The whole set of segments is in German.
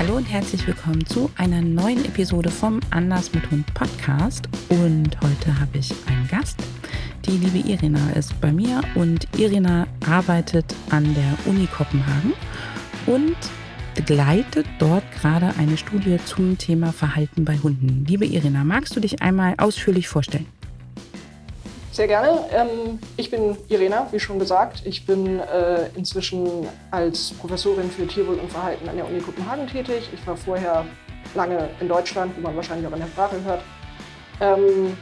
Hallo und herzlich willkommen zu einer neuen Episode vom Anders mit Hund Podcast. Und heute habe ich einen Gast. Die liebe Irina ist bei mir und Irina arbeitet an der Uni Kopenhagen und begleitet dort gerade eine Studie zum Thema Verhalten bei Hunden. Liebe Irina, magst du dich einmal ausführlich vorstellen? Sehr gerne. Ähm, ich bin Irena, wie schon gesagt. Ich bin äh, inzwischen als Professorin für Tierwohl und Verhalten an der Uni Kopenhagen tätig. Ich war vorher lange in Deutschland, wie man wahrscheinlich auch in der Sprache hört. Ähm,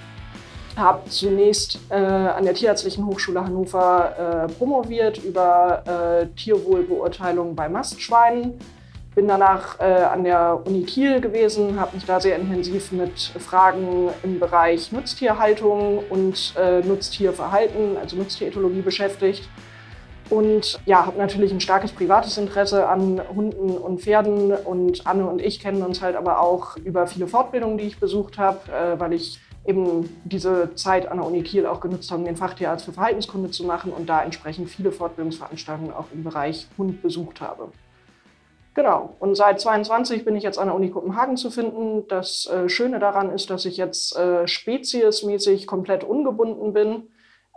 habe zunächst äh, an der Tierärztlichen Hochschule Hannover äh, promoviert über Tierwohlbeurteilung bei Mastschweinen bin danach äh, an der Uni Kiel gewesen, habe mich da sehr intensiv mit Fragen im Bereich Nutztierhaltung und äh, Nutztierverhalten, also Nutztierethologie beschäftigt. Und ja, habe natürlich ein starkes privates Interesse an Hunden und Pferden. Und Anne und ich kennen uns halt aber auch über viele Fortbildungen, die ich besucht habe, äh, weil ich eben diese Zeit an der Uni Kiel auch genutzt habe, um den Fachtierarzt für Verhaltenskunde zu machen und da entsprechend viele Fortbildungsveranstaltungen auch im Bereich Hund besucht habe. Genau. Und seit 22 bin ich jetzt an der Uni Kopenhagen zu finden. Das äh, Schöne daran ist, dass ich jetzt äh, speziesmäßig komplett ungebunden bin.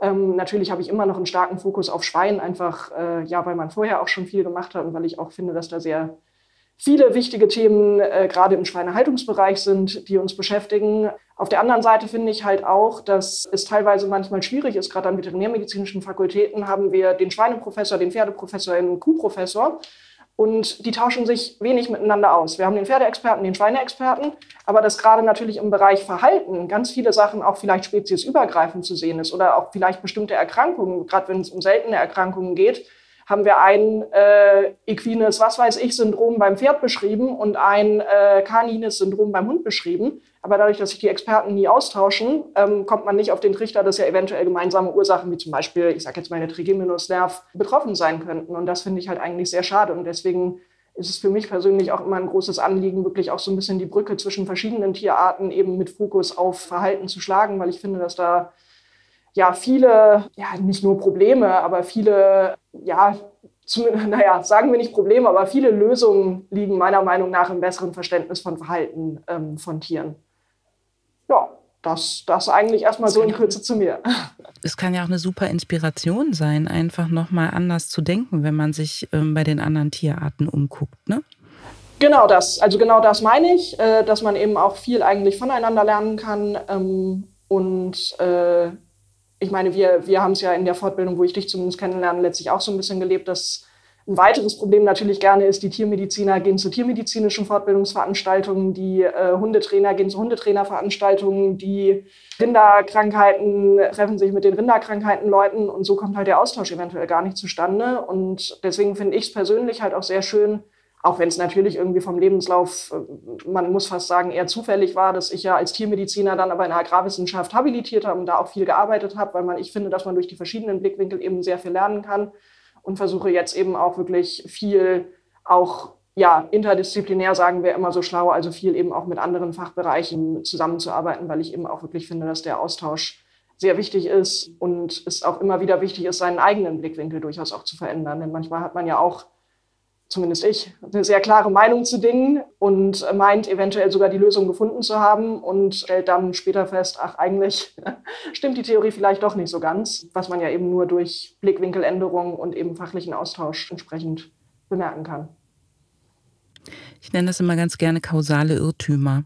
Ähm, natürlich habe ich immer noch einen starken Fokus auf Schwein, einfach äh, ja, weil man vorher auch schon viel gemacht hat und weil ich auch finde, dass da sehr viele wichtige Themen äh, gerade im Schweinehaltungsbereich sind, die uns beschäftigen. Auf der anderen Seite finde ich halt auch, dass es teilweise manchmal schwierig ist. Gerade an veterinärmedizinischen Fakultäten haben wir den Schweineprofessor, den Pferdeprofessor, den Kuhprofessor. Und die tauschen sich wenig miteinander aus. Wir haben den Pferdeexperten, den Schweineexperten, aber dass gerade natürlich im Bereich Verhalten ganz viele Sachen auch vielleicht speziesübergreifend zu sehen ist oder auch vielleicht bestimmte Erkrankungen, gerade wenn es um seltene Erkrankungen geht, haben wir ein äh, equines, was weiß ich, Syndrom beim Pferd beschrieben und ein äh, kanines Syndrom beim Hund beschrieben. Aber dadurch, dass sich die Experten nie austauschen, ähm, kommt man nicht auf den Trichter, dass ja eventuell gemeinsame Ursachen, wie zum Beispiel, ich sage jetzt mal eine Trigeminusnerv, betroffen sein könnten. Und das finde ich halt eigentlich sehr schade. Und deswegen ist es für mich persönlich auch immer ein großes Anliegen, wirklich auch so ein bisschen die Brücke zwischen verschiedenen Tierarten eben mit Fokus auf Verhalten zu schlagen, weil ich finde, dass da ja viele, ja nicht nur Probleme, aber viele, ja, zum, naja, sagen wir nicht Probleme, aber viele Lösungen liegen meiner Meinung nach im besseren Verständnis von Verhalten ähm, von Tieren. Ja, das, das eigentlich erstmal so in Kürze zu mir. Es kann ja auch eine super Inspiration sein, einfach nochmal anders zu denken, wenn man sich ähm, bei den anderen Tierarten umguckt, ne? Genau das. Also genau das meine ich, äh, dass man eben auch viel eigentlich voneinander lernen kann ähm, und äh, ich meine, wir, wir haben es ja in der Fortbildung, wo ich dich zumindest kennenlerne, letztlich auch so ein bisschen gelebt, dass ein weiteres Problem natürlich gerne ist, die Tiermediziner gehen zu tiermedizinischen Fortbildungsveranstaltungen, die äh, Hundetrainer gehen zu Hundetrainerveranstaltungen, die Rinderkrankheiten treffen sich mit den Rinderkrankheitenleuten und so kommt halt der Austausch eventuell gar nicht zustande. Und deswegen finde ich es persönlich halt auch sehr schön, auch wenn es natürlich irgendwie vom Lebenslauf, äh, man muss fast sagen, eher zufällig war, dass ich ja als Tiermediziner dann aber in der Agrarwissenschaft habilitiert habe und da auch viel gearbeitet habe, weil man, ich finde, dass man durch die verschiedenen Blickwinkel eben sehr viel lernen kann und versuche jetzt eben auch wirklich viel auch ja, interdisziplinär sagen wir immer so schlau, also viel eben auch mit anderen Fachbereichen zusammenzuarbeiten, weil ich eben auch wirklich finde, dass der Austausch sehr wichtig ist und es auch immer wieder wichtig ist, seinen eigenen Blickwinkel durchaus auch zu verändern. Denn manchmal hat man ja auch zumindest ich, eine sehr klare Meinung zu Dingen und meint eventuell sogar die Lösung gefunden zu haben und stellt dann später fest, ach eigentlich stimmt die Theorie vielleicht doch nicht so ganz, was man ja eben nur durch Blickwinkeländerung und eben fachlichen Austausch entsprechend bemerken kann. Ich nenne das immer ganz gerne kausale Irrtümer.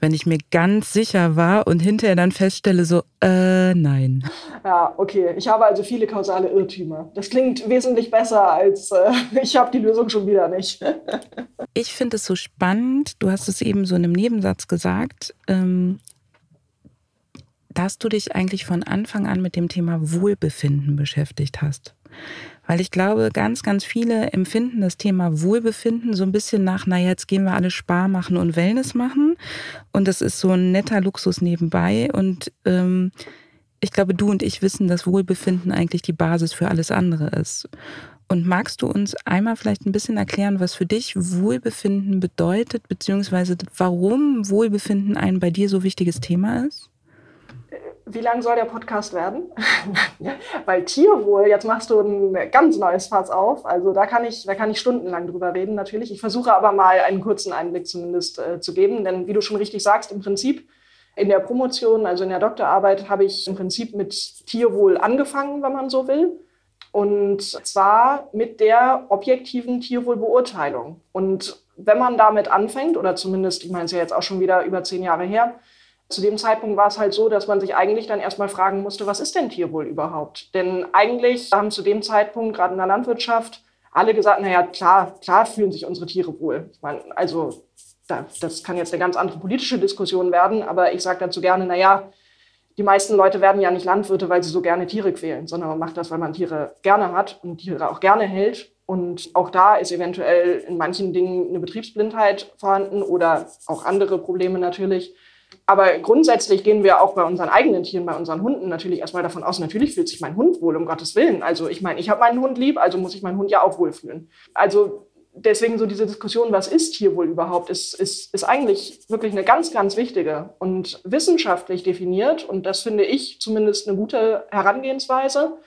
Wenn ich mir ganz sicher war und hinterher dann feststelle, so, äh, nein. Ja, okay. Ich habe also viele kausale Irrtümer. Das klingt wesentlich besser als äh, ich habe die Lösung schon wieder nicht. ich finde es so spannend. Du hast es eben so in einem Nebensatz gesagt. Ähm, dass du dich eigentlich von Anfang an mit dem Thema Wohlbefinden beschäftigt hast. Weil ich glaube, ganz, ganz viele empfinden das Thema Wohlbefinden so ein bisschen nach, naja, jetzt gehen wir alle Spar machen und Wellness machen. Und das ist so ein netter Luxus nebenbei. Und ähm, ich glaube, du und ich wissen, dass Wohlbefinden eigentlich die Basis für alles andere ist. Und magst du uns einmal vielleicht ein bisschen erklären, was für dich Wohlbefinden bedeutet, beziehungsweise warum Wohlbefinden ein bei dir so wichtiges Thema ist? Wie lang soll der Podcast werden? Weil Tierwohl, jetzt machst du ein ganz neues Fass auf. Also da kann ich, da kann ich stundenlang drüber reden, natürlich. Ich versuche aber mal einen kurzen Einblick zumindest äh, zu geben. Denn wie du schon richtig sagst, im Prinzip in der Promotion, also in der Doktorarbeit, habe ich im Prinzip mit Tierwohl angefangen, wenn man so will. Und zwar mit der objektiven Tierwohlbeurteilung. Und wenn man damit anfängt, oder zumindest, ich meine, es ja jetzt auch schon wieder über zehn Jahre her, zu dem Zeitpunkt war es halt so, dass man sich eigentlich dann erstmal fragen musste, was ist denn Tierwohl überhaupt? Denn eigentlich haben zu dem Zeitpunkt, gerade in der Landwirtschaft, alle gesagt, naja, klar, klar fühlen sich unsere Tiere wohl. Ich meine, also das kann jetzt eine ganz andere politische Diskussion werden, aber ich sage dazu gerne, naja, die meisten Leute werden ja nicht Landwirte, weil sie so gerne Tiere quälen, sondern man macht das, weil man Tiere gerne hat und Tiere auch gerne hält. Und auch da ist eventuell in manchen Dingen eine Betriebsblindheit vorhanden oder auch andere Probleme natürlich. Aber grundsätzlich gehen wir auch bei unseren eigenen Tieren, bei unseren Hunden natürlich erstmal davon aus, natürlich fühlt sich mein Hund wohl, um Gottes Willen. Also ich meine, ich habe meinen Hund lieb, also muss ich meinen Hund ja auch wohlfühlen. Also deswegen so diese Diskussion, was ist Tierwohl überhaupt, ist, ist, ist eigentlich wirklich eine ganz, ganz wichtige und wissenschaftlich definiert. Und das finde ich zumindest eine gute Herangehensweise.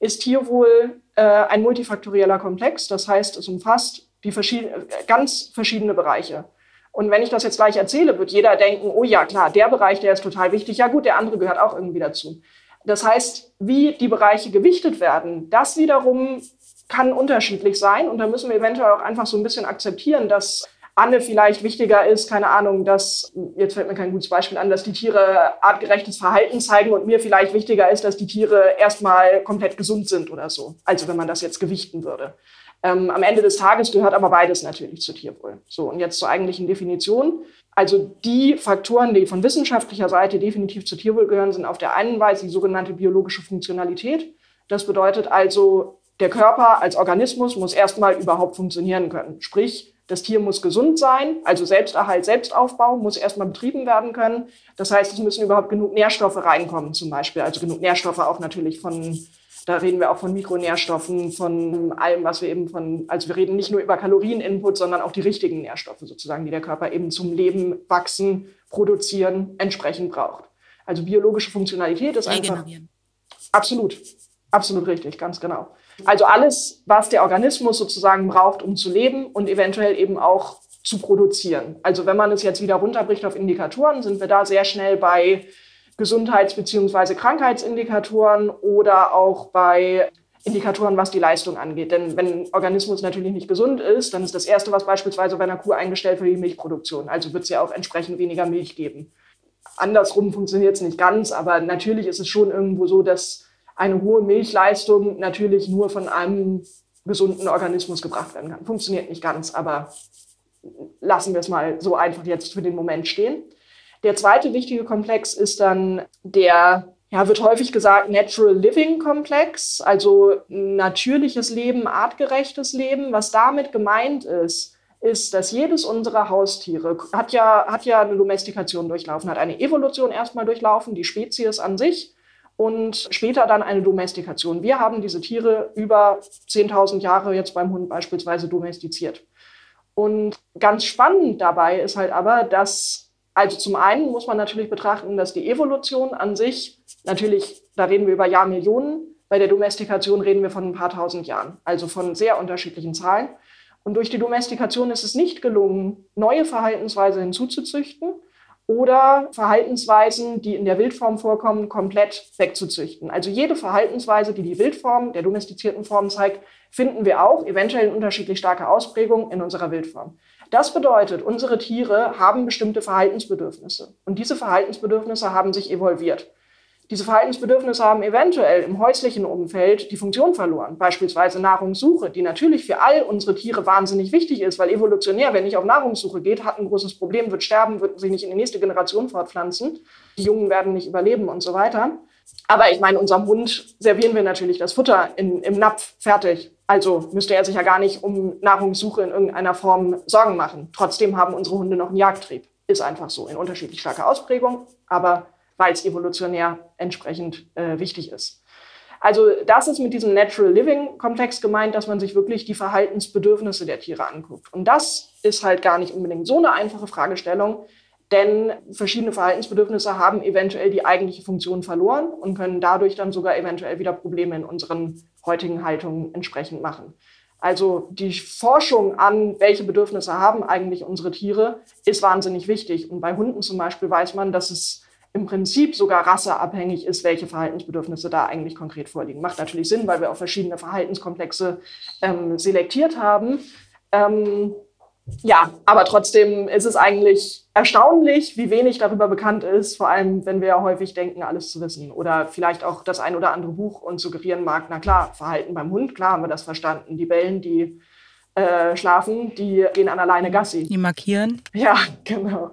Ist Tierwohl äh, ein multifaktorieller Komplex. Das heißt, es umfasst die verschied ganz verschiedene Bereiche. Und wenn ich das jetzt gleich erzähle, wird jeder denken, oh ja, klar, der Bereich, der ist total wichtig. Ja gut, der andere gehört auch irgendwie dazu. Das heißt, wie die Bereiche gewichtet werden, das wiederum kann unterschiedlich sein. Und da müssen wir eventuell auch einfach so ein bisschen akzeptieren, dass Anne vielleicht wichtiger ist, keine Ahnung, dass, jetzt fällt mir kein gutes Beispiel an, dass die Tiere artgerechtes Verhalten zeigen und mir vielleicht wichtiger ist, dass die Tiere erstmal komplett gesund sind oder so. Also wenn man das jetzt gewichten würde. Ähm, am Ende des Tages gehört aber beides natürlich zu Tierwohl. So, und jetzt zur eigentlichen Definition. Also die Faktoren, die von wissenschaftlicher Seite definitiv zu Tierwohl gehören, sind auf der einen Weise die sogenannte biologische Funktionalität. Das bedeutet also, der Körper als Organismus muss erstmal überhaupt funktionieren können. Sprich, das Tier muss gesund sein, also Selbsterhalt, Selbstaufbau muss erstmal betrieben werden können. Das heißt, es müssen überhaupt genug Nährstoffe reinkommen, zum Beispiel. Also genug Nährstoffe auch natürlich von da reden wir auch von Mikronährstoffen, von allem, was wir eben von, also wir reden nicht nur über Kalorieninput, sondern auch die richtigen Nährstoffe sozusagen, die der Körper eben zum Leben, wachsen, produzieren, entsprechend braucht. Also biologische Funktionalität ist einfach. Absolut. Absolut richtig, ganz genau. Also alles, was der Organismus sozusagen braucht, um zu leben und eventuell eben auch zu produzieren. Also wenn man es jetzt wieder runterbricht auf Indikatoren, sind wir da sehr schnell bei Gesundheits- bzw. Krankheitsindikatoren oder auch bei Indikatoren, was die Leistung angeht. Denn wenn ein Organismus natürlich nicht gesund ist, dann ist das Erste, was beispielsweise bei einer Kuh eingestellt wird, die Milchproduktion. Also wird es ja auch entsprechend weniger Milch geben. Andersrum funktioniert es nicht ganz, aber natürlich ist es schon irgendwo so, dass eine hohe Milchleistung natürlich nur von einem gesunden Organismus gebracht werden kann. Funktioniert nicht ganz, aber lassen wir es mal so einfach jetzt für den Moment stehen. Der zweite wichtige Komplex ist dann der, ja, wird häufig gesagt, Natural Living Komplex, also natürliches Leben, artgerechtes Leben. Was damit gemeint ist, ist, dass jedes unserer Haustiere hat ja, hat ja eine Domestikation durchlaufen, hat eine Evolution erstmal durchlaufen, die Spezies an sich und später dann eine Domestikation. Wir haben diese Tiere über 10.000 Jahre jetzt beim Hund beispielsweise domestiziert. Und ganz spannend dabei ist halt aber, dass also zum einen muss man natürlich betrachten, dass die Evolution an sich, natürlich, da reden wir über Jahrmillionen, bei der Domestikation reden wir von ein paar tausend Jahren, also von sehr unterschiedlichen Zahlen. Und durch die Domestikation ist es nicht gelungen, neue Verhaltensweisen hinzuzuzüchten oder Verhaltensweisen, die in der Wildform vorkommen, komplett wegzuzüchten. Also jede Verhaltensweise, die die Wildform der domestizierten Form zeigt, finden wir auch, eventuell in unterschiedlich starker Ausprägung, in unserer Wildform. Das bedeutet, unsere Tiere haben bestimmte Verhaltensbedürfnisse. Und diese Verhaltensbedürfnisse haben sich evolviert. Diese Verhaltensbedürfnisse haben eventuell im häuslichen Umfeld die Funktion verloren, beispielsweise Nahrungssuche, die natürlich für all unsere Tiere wahnsinnig wichtig ist, weil evolutionär, wer nicht auf Nahrungssuche geht, hat ein großes Problem, wird sterben, wird sich nicht in die nächste Generation fortpflanzen, die Jungen werden nicht überleben und so weiter. Aber ich meine, unserem Hund servieren wir natürlich das Futter in, im Napf fertig. Also müsste er sich ja gar nicht um Nahrungssuche in irgendeiner Form Sorgen machen. Trotzdem haben unsere Hunde noch einen Jagdtrieb. Ist einfach so, in unterschiedlich starker Ausprägung, aber weil es evolutionär entsprechend äh, wichtig ist. Also das ist mit diesem Natural Living Komplex gemeint, dass man sich wirklich die Verhaltensbedürfnisse der Tiere anguckt. Und das ist halt gar nicht unbedingt so eine einfache Fragestellung, Denn verschiedene Verhaltensbedürfnisse haben eventuell die eigentliche Funktion verloren und können dadurch dann sogar eventuell wieder Probleme in unseren heutigen Haltungen entsprechend machen. Also die Forschung an, welche Bedürfnisse haben eigentlich unsere Tiere, ist wahnsinnig wichtig. Und bei Hunden zum Beispiel weiß man, dass es im Prinzip sogar rasseabhängig ist, welche Verhaltensbedürfnisse da eigentlich konkret vorliegen. Macht natürlich Sinn, weil wir auch verschiedene Verhaltenskomplexe ähm, selektiert haben. Ähm, ja, aber trotzdem ist es eigentlich erstaunlich, wie wenig darüber bekannt ist, vor allem wenn wir ja häufig denken, alles zu wissen. Oder vielleicht auch das ein oder andere Buch uns suggerieren mag, na klar, Verhalten beim Hund, klar haben wir das verstanden. Die bellen, die äh, schlafen, die gehen an alleine Gassi. Die markieren. Ja, genau.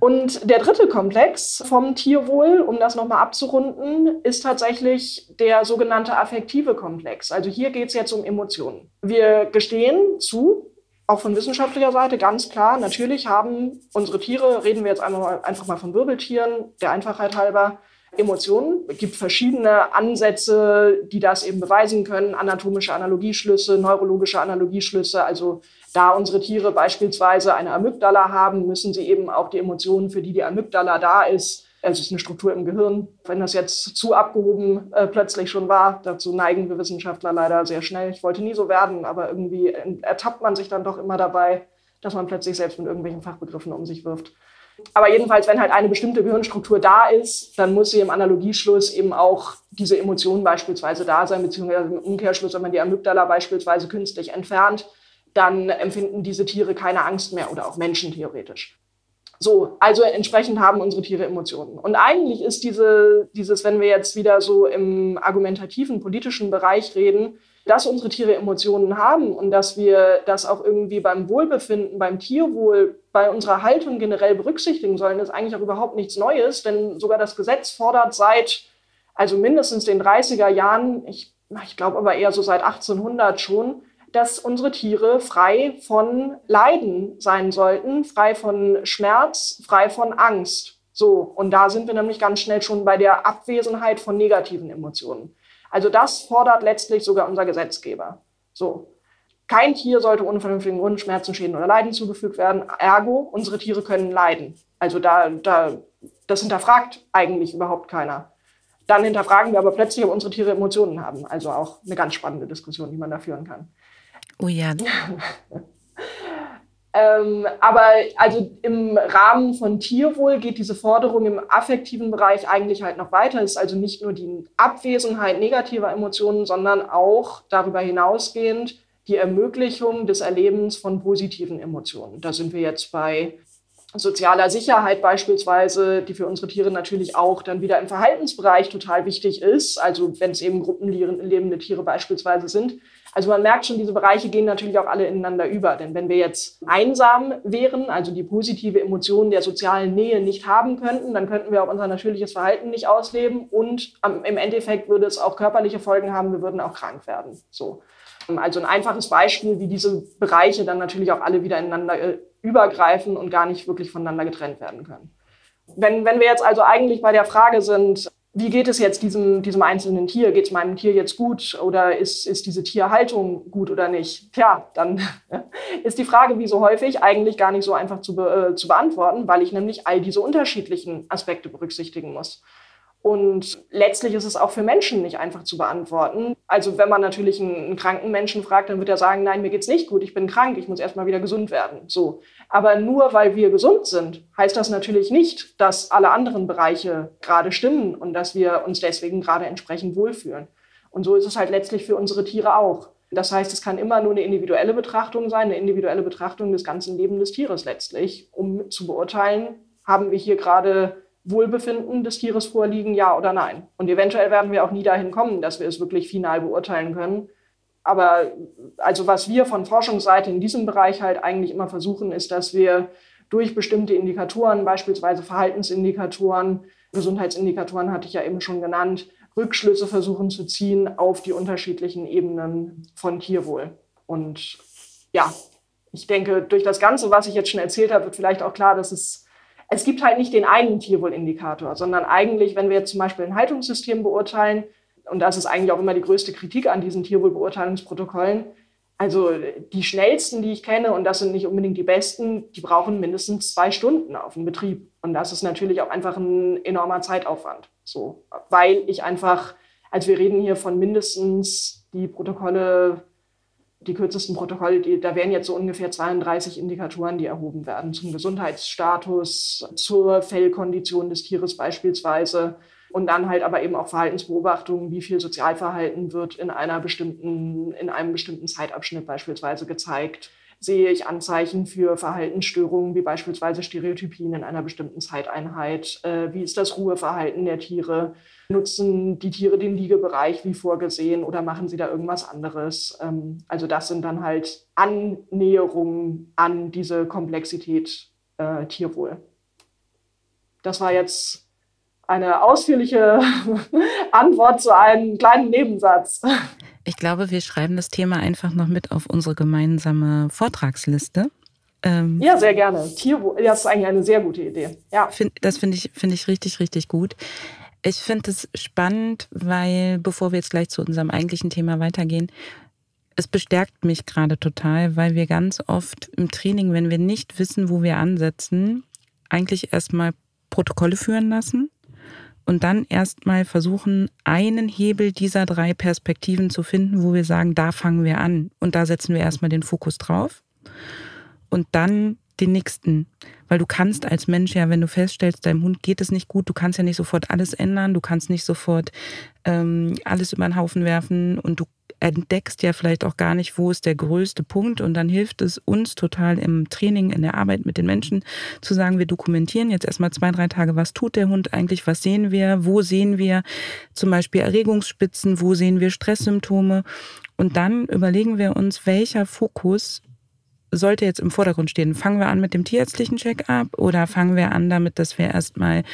Und der dritte Komplex vom Tierwohl, um das nochmal abzurunden, ist tatsächlich der sogenannte affektive Komplex. Also hier geht es jetzt um Emotionen. Wir gestehen zu, auch von wissenschaftlicher Seite ganz klar, natürlich haben unsere Tiere, reden wir jetzt einmal, einfach mal von Wirbeltieren, der Einfachheit halber, Emotionen. Es gibt verschiedene Ansätze, die das eben beweisen können. Anatomische Analogieschlüsse, neurologische Analogieschlüsse. Also da unsere Tiere beispielsweise eine Amygdala haben, müssen sie eben auch die Emotionen, für die die Amygdala da ist, es ist eine Struktur im Gehirn. Wenn das jetzt zu abgehoben äh, plötzlich schon war, dazu neigen wir Wissenschaftler leider sehr schnell. Ich wollte nie so werden, aber irgendwie ertappt man sich dann doch immer dabei, dass man plötzlich selbst mit irgendwelchen Fachbegriffen um sich wirft. Aber jedenfalls, wenn halt eine bestimmte Gehirnstruktur da ist, dann muss sie im Analogieschluss eben auch diese Emotionen beispielsweise da sein, beziehungsweise im Umkehrschluss, wenn man die Amygdala beispielsweise künstlich entfernt, dann empfinden diese Tiere keine Angst mehr oder auch Menschen theoretisch. So, also entsprechend haben unsere Tiere Emotionen. Und eigentlich ist diese, dieses, wenn wir jetzt wieder so im argumentativen, politischen Bereich reden, dass unsere Tiere Emotionen haben und dass wir das auch irgendwie beim Wohlbefinden, beim Tierwohl, bei unserer Haltung generell berücksichtigen sollen, ist eigentlich auch überhaupt nichts Neues, denn sogar das Gesetz fordert seit, also mindestens den 30er Jahren, ich, ich glaube aber eher so seit 1800 schon, dass unsere Tiere frei von Leiden sein sollten, frei von Schmerz, frei von Angst. So, und da sind wir nämlich ganz schnell schon bei der Abwesenheit von negativen Emotionen. Also das fordert letztlich sogar unser Gesetzgeber. So. Kein Tier sollte ohne vernünftigen Grund Schmerzen, Schäden oder Leiden zugefügt werden. Ergo, unsere Tiere können leiden. Also da, da, das hinterfragt eigentlich überhaupt keiner. Dann hinterfragen wir aber plötzlich, ob unsere Tiere Emotionen haben. Also auch eine ganz spannende Diskussion, die man da führen kann. Oh ja. ähm, aber also im Rahmen von Tierwohl geht diese Forderung im affektiven Bereich eigentlich halt noch weiter. Es ist also nicht nur die Abwesenheit negativer Emotionen, sondern auch darüber hinausgehend die Ermöglichung des Erlebens von positiven Emotionen. Da sind wir jetzt bei sozialer Sicherheit beispielsweise, die für unsere Tiere natürlich auch dann wieder im Verhaltensbereich total wichtig ist. Also wenn es eben gruppenlebende Tiere beispielsweise sind, also man merkt schon, diese Bereiche gehen natürlich auch alle ineinander über. Denn wenn wir jetzt einsam wären, also die positive Emotion der sozialen Nähe nicht haben könnten, dann könnten wir auch unser natürliches Verhalten nicht ausleben und im Endeffekt würde es auch körperliche Folgen haben, wir würden auch krank werden. So. Also ein einfaches Beispiel, wie diese Bereiche dann natürlich auch alle wieder ineinander äh, übergreifen und gar nicht wirklich voneinander getrennt werden können. Wenn, wenn wir jetzt also eigentlich bei der Frage sind, wie geht es jetzt diesem, diesem einzelnen Tier? Geht es meinem Tier jetzt gut oder ist, ist diese Tierhaltung gut oder nicht? Tja, dann ist die Frage, wie so häufig, eigentlich gar nicht so einfach zu, be äh, zu beantworten, weil ich nämlich all diese unterschiedlichen Aspekte berücksichtigen muss. Und letztlich ist es auch für Menschen nicht einfach zu beantworten. Also wenn man natürlich einen, einen kranken Menschen fragt, dann wird er sagen, nein, mir geht's nicht gut, ich bin krank, ich muss erstmal wieder gesund werden. So. Aber nur weil wir gesund sind, heißt das natürlich nicht, dass alle anderen Bereiche gerade stimmen und dass wir uns deswegen gerade entsprechend wohlfühlen. Und so ist es halt letztlich für unsere Tiere auch. Das heißt, es kann immer nur eine individuelle Betrachtung sein, eine individuelle Betrachtung des ganzen Lebens des Tieres letztlich, um zu beurteilen, haben wir hier gerade Wohlbefinden des Tieres vorliegen, ja oder nein. Und eventuell werden wir auch nie dahin kommen, dass wir es wirklich final beurteilen können. Aber also was wir von Forschungsseite in diesem Bereich halt eigentlich immer versuchen, ist, dass wir durch bestimmte Indikatoren, beispielsweise Verhaltensindikatoren, Gesundheitsindikatoren hatte ich ja eben schon genannt, Rückschlüsse versuchen zu ziehen auf die unterschiedlichen Ebenen von Tierwohl. Und ja, ich denke, durch das Ganze, was ich jetzt schon erzählt habe, wird vielleicht auch klar, dass es es gibt halt nicht den einen Tierwohlindikator, sondern eigentlich, wenn wir jetzt zum Beispiel ein Haltungssystem beurteilen, und das ist eigentlich auch immer die größte Kritik an diesen Tierwohlbeurteilungsprotokollen, Also die schnellsten, die ich kenne, und das sind nicht unbedingt die besten, die brauchen mindestens zwei Stunden auf dem Betrieb. Und das ist natürlich auch einfach ein enormer Zeitaufwand. So, weil ich einfach, als wir reden hier von mindestens die Protokolle, die kürzesten Protokolle, die, da wären jetzt so ungefähr 32 Indikatoren, die erhoben werden zum Gesundheitsstatus, zur Fellkondition des Tieres beispielsweise und dann halt aber eben auch Verhaltensbeobachtungen, wie viel Sozialverhalten wird in einer bestimmten, in einem bestimmten Zeitabschnitt beispielsweise gezeigt. Sehe ich Anzeichen für Verhaltensstörungen, wie beispielsweise Stereotypien in einer bestimmten Zeiteinheit? Äh, wie ist das Ruheverhalten der Tiere? Nutzen die Tiere den Liegebereich wie vorgesehen oder machen sie da irgendwas anderes? Ähm, also das sind dann halt Annäherungen an diese Komplexität äh, Tierwohl. Das war jetzt eine ausführliche Antwort zu einem kleinen Nebensatz. Ich glaube, wir schreiben das Thema einfach noch mit auf unsere gemeinsame Vortragsliste. Ähm, ja, sehr gerne. Tierwohl, das ist eigentlich eine sehr gute Idee. Ja. Find, das finde ich, find ich richtig, richtig gut. Ich finde es spannend, weil, bevor wir jetzt gleich zu unserem eigentlichen Thema weitergehen, es bestärkt mich gerade total, weil wir ganz oft im Training, wenn wir nicht wissen, wo wir ansetzen, eigentlich erstmal Protokolle führen lassen und dann erstmal versuchen, einen Hebel dieser drei Perspektiven zu finden, wo wir sagen, da fangen wir an und da setzen wir erstmal den Fokus drauf und dann den nächsten. Weil du kannst als Mensch ja, wenn du feststellst, deinem Hund geht es nicht gut, du kannst ja nicht sofort alles ändern, du kannst nicht sofort ähm, alles über den Haufen werfen und du entdeckst ja vielleicht auch gar nicht, wo ist der größte Punkt. Und dann hilft es uns total im Training, in der Arbeit mit den Menschen zu sagen, wir dokumentieren jetzt erstmal zwei, drei Tage, was tut der Hund eigentlich, was sehen wir, wo sehen wir zum Beispiel Erregungsspitzen, wo sehen wir Stresssymptome. Und dann überlegen wir uns, welcher Fokus sollte jetzt im Vordergrund stehen? Fangen wir an mit dem tierärztlichen Check-up oder fangen wir an damit, dass wir erstmal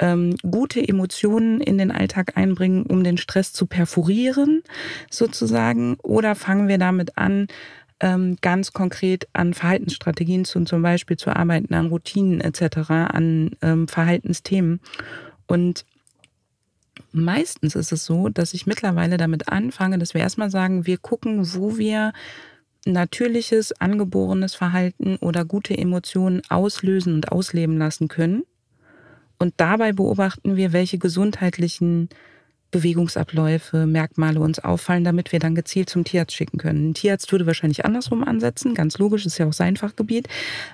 ähm, gute Emotionen in den Alltag einbringen, um den Stress zu perforieren, sozusagen? Oder fangen wir damit an, ähm, ganz konkret an Verhaltensstrategien zu, zum Beispiel zu arbeiten, an Routinen etc., an ähm, Verhaltensthemen? Und meistens ist es so, dass ich mittlerweile damit anfange, dass wir erstmal sagen, wir gucken, wo wir natürliches, angeborenes Verhalten oder gute Emotionen auslösen und ausleben lassen können. Und dabei beobachten wir, welche gesundheitlichen Bewegungsabläufe, Merkmale uns auffallen, damit wir dann gezielt zum Tierarzt schicken können. Ein Tierarzt würde wahrscheinlich andersrum ansetzen, ganz logisch, ist ja auch sein Fachgebiet.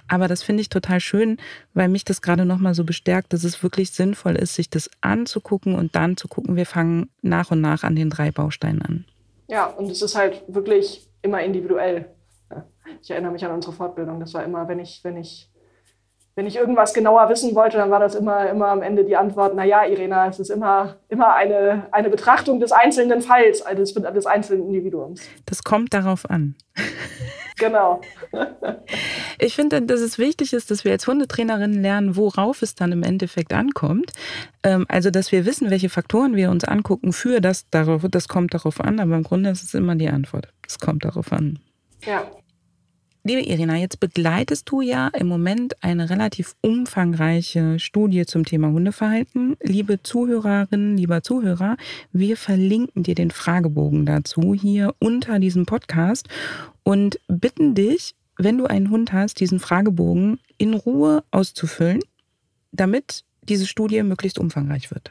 Aber das finde ich total schön, weil mich das gerade nochmal so bestärkt, dass es wirklich sinnvoll ist, sich das anzugucken und dann zu gucken, wir fangen nach und nach an den drei Bausteinen an. Ja, und es ist halt wirklich immer individuell. Ich erinnere mich an unsere Fortbildung. Das war immer, wenn ich, wenn ich wenn ich irgendwas genauer wissen wollte, dann war das immer, immer am Ende die Antwort, naja, Irena, es ist immer, immer eine, eine Betrachtung des einzelnen Falls, also des, des einzelnen Individuums. Das kommt darauf an. Genau. Ich finde, dass es wichtig ist, dass wir als Hundetrainerinnen lernen, worauf es dann im Endeffekt ankommt. Ähm, also, dass wir wissen, welche Faktoren wir uns angucken für das, darauf, das kommt darauf an, aber im Grunde ist es immer die Antwort. Es kommt darauf an. Ja. Liebe Irina, jetzt begleitest du ja im Moment eine relativ umfangreiche Studie zum Thema Hundeverhalten. Liebe Zuhörerinnen, lieber Zuhörer, wir verlinken dir den Fragebogen dazu hier unter diesem Podcast und bitten dich, wenn du einen Hund hast, diesen Fragebogen in Ruhe auszufüllen, damit diese Studie möglichst umfangreich wird.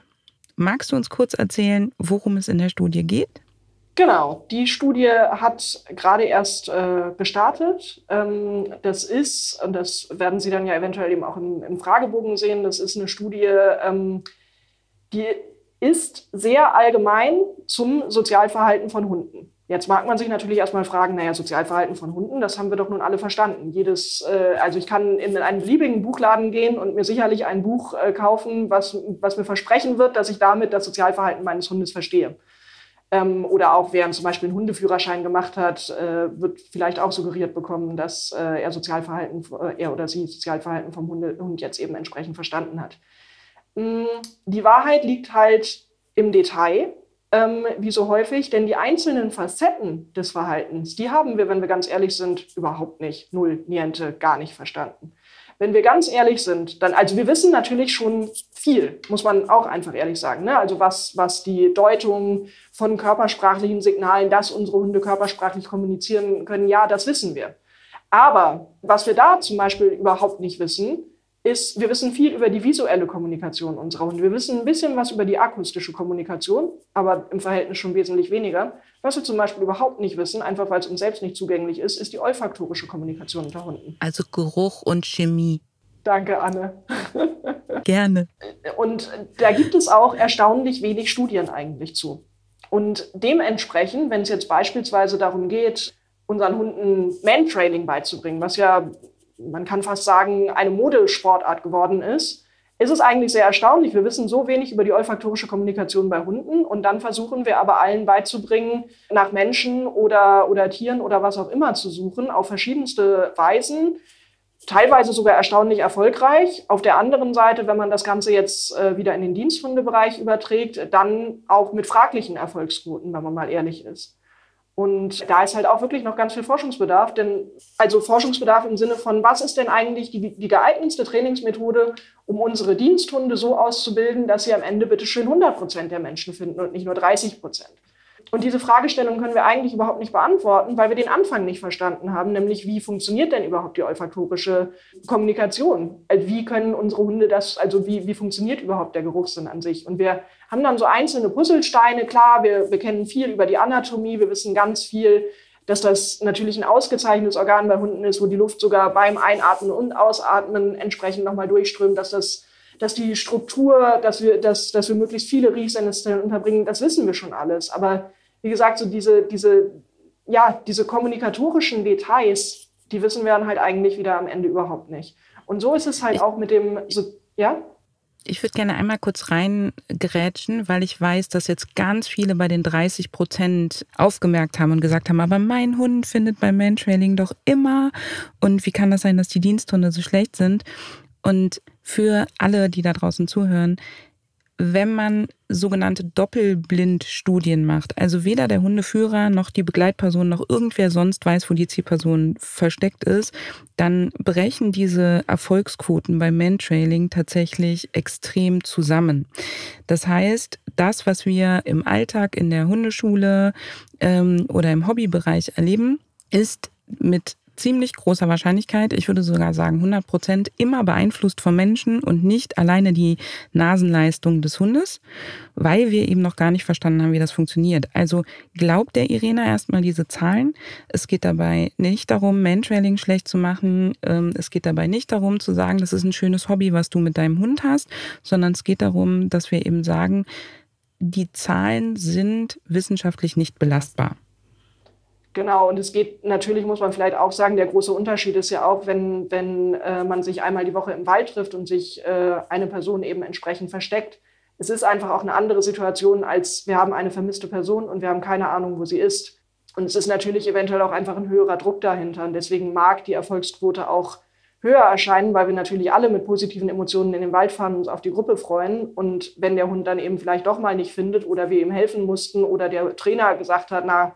Magst du uns kurz erzählen, worum es in der Studie geht? Genau, die Studie hat gerade erst äh, gestartet. Ähm, das ist, und das werden Sie dann ja eventuell eben auch im, im Fragebogen sehen, das ist eine Studie, ähm, die ist sehr allgemein zum Sozialverhalten von Hunden. Jetzt mag man sich natürlich erstmal fragen, naja, Sozialverhalten von Hunden, das haben wir doch nun alle verstanden. Jedes, äh, also ich kann in einen beliebigen Buchladen gehen und mir sicherlich ein Buch äh, kaufen, was, was mir versprechen wird, dass ich damit das Sozialverhalten meines Hundes verstehe. Ähm, oder auch wer zum Beispiel einen Hundeführerschein gemacht hat, äh, wird vielleicht auch suggeriert bekommen, dass äh, er Sozialverhalten, äh, er oder sie Sozialverhalten vom Hunde, Hund jetzt eben entsprechend verstanden hat. Mm, die Wahrheit liegt halt im Detail, ähm, wie so häufig, denn die einzelnen Facetten des Verhaltens, die haben wir, wenn wir ganz ehrlich sind, überhaupt nicht, null, niente, gar nicht verstanden. wenn wir ganz ehrlich sind, dann, also wir wissen natürlich schon viel, muss man auch einfach ehrlich sagen. Ne? Also was, was die Deutung von körpersprachlichen Signalen, dass unsere Hunde körpersprachlich kommunizieren können, ja, das wissen wir. Aber was wir da zum Beispiel überhaupt nicht wissen, ist, wir wissen viel über die visuelle Kommunikation unserer Hunde. Wir wissen ein bisschen was über die akustische Kommunikation, aber im Verhältnis schon wesentlich weniger. Was wir zum Beispiel überhaupt nicht wissen, einfach weil es uns selbst nicht zugänglich ist, ist die olfaktorische Kommunikation unter Hunden. Also Geruch und Chemie. Danke, Anne. Gerne. Und da gibt es auch erstaunlich wenig Studien eigentlich zu. Und dementsprechend, wenn es jetzt beispielsweise darum geht, unseren Hunden Mantrailing beizubringen, was ja man kann fast sagen, eine Modesportart geworden ist, ist es eigentlich sehr erstaunlich. Wir wissen so wenig über die olfaktorische Kommunikation bei Hunden und dann versuchen wir aber allen beizubringen, nach Menschen oder, oder Tieren oder was auch immer zu suchen, auf verschiedenste Weisen, teilweise sogar erstaunlich erfolgreich. Auf der anderen Seite, wenn man das Ganze jetzt äh, wieder in den Diensthundebereich überträgt, dann auch mit fraglichen Erfolgsquoten, wenn man mal ehrlich ist. Und da ist halt auch wirklich noch ganz viel Forschungsbedarf, denn also Forschungsbedarf im Sinne von, was ist denn eigentlich die, die geeignetste Trainingsmethode, um unsere Diensthunde so auszubilden, dass sie am Ende bitte schön 100 Prozent der Menschen finden und nicht nur 30 Prozent. Und diese Fragestellung können wir eigentlich überhaupt nicht beantworten, weil wir den Anfang nicht verstanden haben, nämlich wie funktioniert denn überhaupt die olfaktorische Kommunikation? Also wie können unsere Hunde das, also wie, wie funktioniert überhaupt der Geruchssinn an sich? Und wir haben dann so einzelne Puzzlesteine, klar, wir, wir kennen viel über die Anatomie, wir wissen ganz viel, dass das natürlich ein ausgezeichnetes Organ bei Hunden ist, wo die Luft sogar beim Einatmen und Ausatmen entsprechend nochmal durchströmt, dass das dass die Struktur, dass wir, dass, dass wir möglichst viele Riechseneszellen unterbringen, das wissen wir schon alles. Aber wie gesagt, so diese, diese, ja, diese kommunikatorischen Details, die wissen wir dann halt eigentlich wieder am Ende überhaupt nicht. Und so ist es halt auch mit dem, so, ja? Ich würde gerne einmal kurz reingerätschen, weil ich weiß, dass jetzt ganz viele bei den 30 Prozent aufgemerkt haben und gesagt haben, aber mein Hund findet beim Mantrailing doch immer. Und wie kann das sein, dass die Diensthunde so schlecht sind? Und für alle, die da draußen zuhören, wenn man sogenannte Doppelblindstudien macht, also weder der Hundeführer noch die Begleitperson noch irgendwer sonst weiß, wo die Zielperson versteckt ist, dann brechen diese Erfolgsquoten beim Mantrailing tatsächlich extrem zusammen. Das heißt, das, was wir im Alltag in der Hundeschule ähm, oder im Hobbybereich erleben, ist mit ziemlich großer Wahrscheinlichkeit, ich würde sogar sagen 100 Prozent, immer beeinflusst vom Menschen und nicht alleine die Nasenleistung des Hundes, weil wir eben noch gar nicht verstanden haben, wie das funktioniert. Also glaubt der Irena erstmal diese Zahlen. Es geht dabei nicht darum, Mantrailing schlecht zu machen. Ähm, es geht dabei nicht darum zu sagen, das ist ein schönes Hobby, was du mit deinem Hund hast, sondern es geht darum, dass wir eben sagen, die Zahlen sind wissenschaftlich nicht belastbar. Genau, und es geht natürlich, muss man vielleicht auch sagen, der große Unterschied ist ja auch, wenn, wenn äh, man sich einmal die Woche im Wald trifft und sich äh, eine Person eben entsprechend versteckt. Es ist einfach auch eine andere Situation, als wir haben eine vermisste Person und wir haben keine Ahnung, wo sie ist. Und es ist natürlich eventuell auch einfach ein höherer Druck dahinter. Und deswegen mag die Erfolgsquote auch höher erscheinen, weil wir natürlich alle mit positiven Emotionen in den Wald fahren und uns auf die Gruppe freuen. Und wenn der Hund dann eben vielleicht doch mal nicht findet oder wir ihm helfen mussten oder der Trainer gesagt hat, na,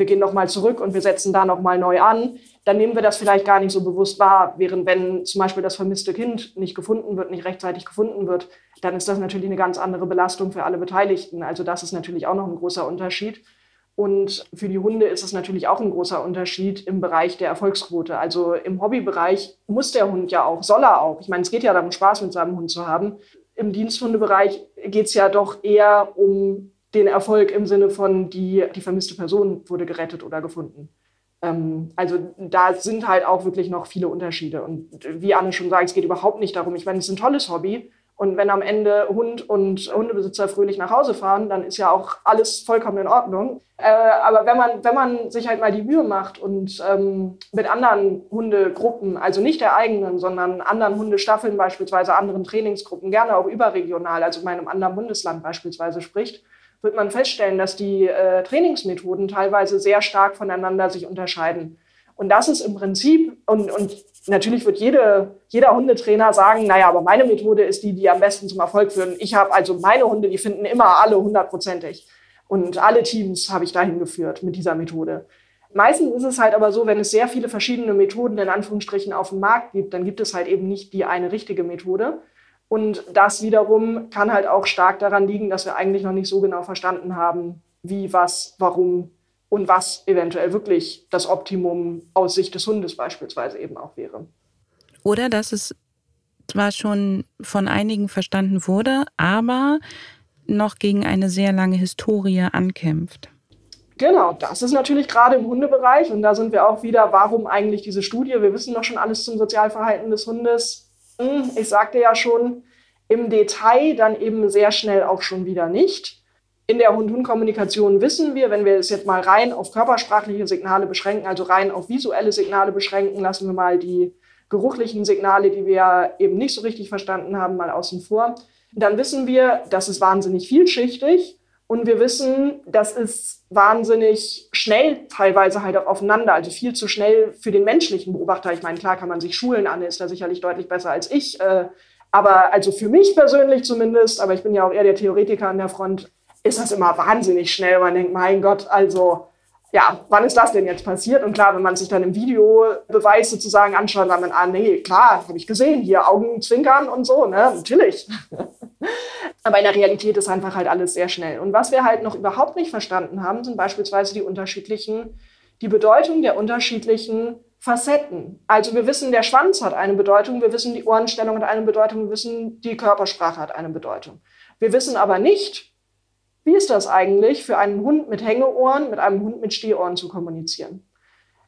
wir gehen nochmal zurück und wir setzen da nochmal neu an, dann nehmen wir das vielleicht gar nicht so bewusst wahr. Während wenn zum Beispiel das vermisste Kind nicht gefunden wird, nicht rechtzeitig gefunden wird, dann ist das natürlich eine ganz andere Belastung für alle Beteiligten. Also das ist natürlich auch noch ein großer Unterschied. Und für die Hunde ist es natürlich auch ein großer Unterschied im Bereich der Erfolgsquote. Also im Hobbybereich muss der Hund ja auch, soll er auch. Ich meine, es geht ja darum, Spaß mit seinem Hund zu haben. Im Diensthundebereich geht es ja doch eher um den Erfolg im Sinne von, die, die vermisste Person wurde gerettet oder gefunden. Ähm, also da sind halt auch wirklich noch viele Unterschiede. Und wie Anne schon sagt, es geht überhaupt nicht darum, ich meine, es ist ein tolles Hobby. Und wenn am Ende Hund und Hundebesitzer fröhlich nach Hause fahren, dann ist ja auch alles vollkommen in Ordnung. Äh, aber wenn man, wenn man sich halt mal die Mühe macht und ähm, mit anderen Hundegruppen, also nicht der eigenen, sondern anderen Hundestaffeln beispielsweise, anderen Trainingsgruppen, gerne auch überregional, also in meinem anderen Bundesland beispielsweise spricht, wird man feststellen, dass die äh, Trainingsmethoden teilweise sehr stark voneinander sich unterscheiden. Und das ist im Prinzip, und, und natürlich wird jede, jeder Hundetrainer sagen, naja, aber meine Methode ist die, die am besten zum Erfolg führen. Ich habe also meine Hunde, die finden immer alle hundertprozentig. Und alle Teams habe ich dahin geführt mit dieser Methode. Meistens ist es halt aber so, wenn es sehr viele verschiedene Methoden in Anführungsstrichen auf dem Markt gibt, dann gibt es halt eben nicht die eine richtige Methode. Und das wiederum kann halt auch stark daran liegen, dass wir eigentlich noch nicht so genau verstanden haben, wie, was, warum und was eventuell wirklich das Optimum aus Sicht des Hundes beispielsweise eben auch wäre. Oder dass es zwar schon von einigen verstanden wurde, aber noch gegen eine sehr lange Historie ankämpft. Genau, das ist natürlich gerade im Hundebereich und da sind wir auch wieder, warum eigentlich diese Studie? Wir wissen doch schon alles zum Sozialverhalten des Hundes. Ich sagte ja schon, im Detail dann eben sehr schnell auch schon wieder nicht. In der Hund-Hund-Kommunikation wissen wir, wenn wir es jetzt mal rein auf körpersprachliche Signale beschränken, also rein auf visuelle Signale beschränken, lassen wir mal die geruchlichen Signale, die wir eben nicht so richtig verstanden haben, mal außen vor. Dann wissen wir, das ist wahnsinnig vielschichtig und wir wissen, das ist wahnsinnig schnell teilweise halt auch aufeinander, also viel zu schnell für den menschlichen Beobachter. Ich meine, klar kann man sich schulen, Anne ist da sicherlich deutlich besser als ich. Äh, aber also für mich persönlich zumindest, aber ich bin ja auch eher der Theoretiker an der Front, ist das immer wahnsinnig schnell. Man denkt, mein Gott, also ja, wann ist das denn jetzt passiert? Und klar, wenn man sich dann im Videobeweis sozusagen anschaut, dann man, ah, nee, klar, habe ich gesehen, hier Augen zwinkern und so, ne, natürlich. Aber in der Realität ist einfach halt alles sehr schnell. Und was wir halt noch überhaupt nicht verstanden haben, sind beispielsweise die unterschiedlichen, die Bedeutung der unterschiedlichen Facetten. Also wir wissen, der Schwanz hat eine Bedeutung, wir wissen, die Ohrenstellung hat eine Bedeutung, wir wissen, die Körpersprache hat eine Bedeutung. Wir wissen aber nicht, wie ist das eigentlich für einen Hund mit Hängeohren mit einem Hund mit Stehohren zu kommunizieren?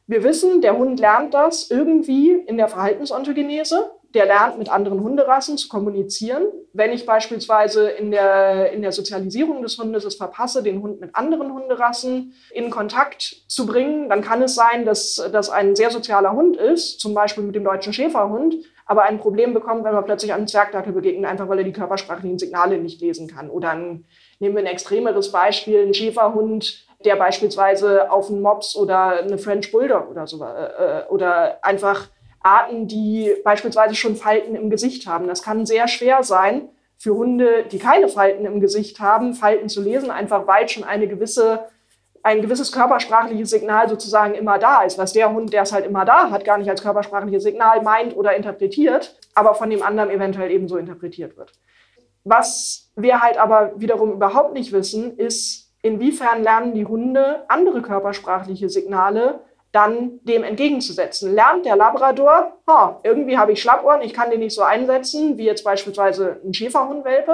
Wir wissen, der Hund lernt das irgendwie in der Verhaltensontogenese. Der lernt mit anderen Hunderassen zu kommunizieren. Wenn ich beispielsweise in der, in der Sozialisierung des Hundes es verpasse, den Hund mit anderen Hunderassen in Kontakt zu bringen, dann kann es sein, dass das ein sehr sozialer Hund ist, zum Beispiel mit dem deutschen Schäferhund, aber ein Problem bekommt, wenn man plötzlich einem Zwergdackel begegnet, einfach weil er die körpersprachlichen Signale nicht lesen kann oder ein Nehmen wir ein extremeres Beispiel, ein Schäferhund, der beispielsweise auf einen Mops oder eine French Bulldog oder so, äh, äh, oder einfach Arten, die beispielsweise schon Falten im Gesicht haben. Das kann sehr schwer sein für Hunde, die keine Falten im Gesicht haben, Falten zu lesen, einfach weil schon eine gewisse, ein gewisses körpersprachliches Signal sozusagen immer da ist, was der Hund, der es halt immer da hat, gar nicht als körpersprachliches Signal meint oder interpretiert, aber von dem anderen eventuell ebenso interpretiert wird. Was wir halt aber wiederum überhaupt nicht wissen, ist, inwiefern lernen die Hunde andere körpersprachliche Signale dann dem entgegenzusetzen. Lernt der Labrador, ha, irgendwie habe ich Schlappohren, ich kann den nicht so einsetzen, wie jetzt beispielsweise ein Schäferhundwelpe.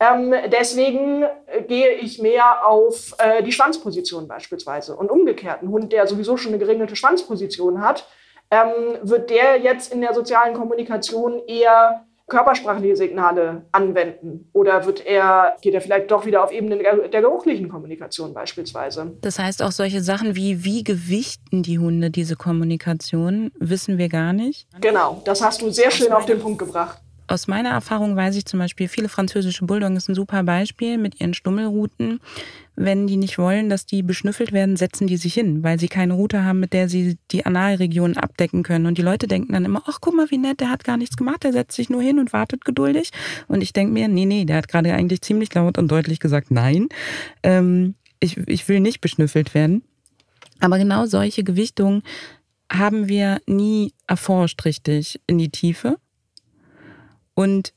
Ähm, deswegen äh, gehe ich mehr auf äh, die Schwanzposition beispielsweise. Und umgekehrt, ein Hund, der sowieso schon eine geringelte Schwanzposition hat, ähm, wird der jetzt in der sozialen Kommunikation eher körpersprachliche Signale anwenden? Oder wird er, geht er vielleicht doch wieder auf Ebene der geruchlichen Kommunikation beispielsweise? Das heißt, auch solche Sachen wie, wie gewichten die Hunde diese Kommunikation, wissen wir gar nicht. Genau, das hast du sehr schön auf den Punkt gebracht. Aus meiner Erfahrung weiß ich zum Beispiel, viele französische Bulldoggen ist ein super Beispiel mit ihren Stummelruten wenn die nicht wollen, dass die beschnüffelt werden, setzen die sich hin, weil sie keine Route haben, mit der sie die Analregion abdecken können. Und die Leute denken dann immer, ach guck mal, wie nett, der hat gar nichts gemacht, der setzt sich nur hin und wartet geduldig. Und ich denke mir, nee, nee, der hat gerade eigentlich ziemlich laut und deutlich gesagt, nein, ähm, ich, ich will nicht beschnüffelt werden. Aber genau solche Gewichtungen haben wir nie erforscht richtig in die Tiefe. Und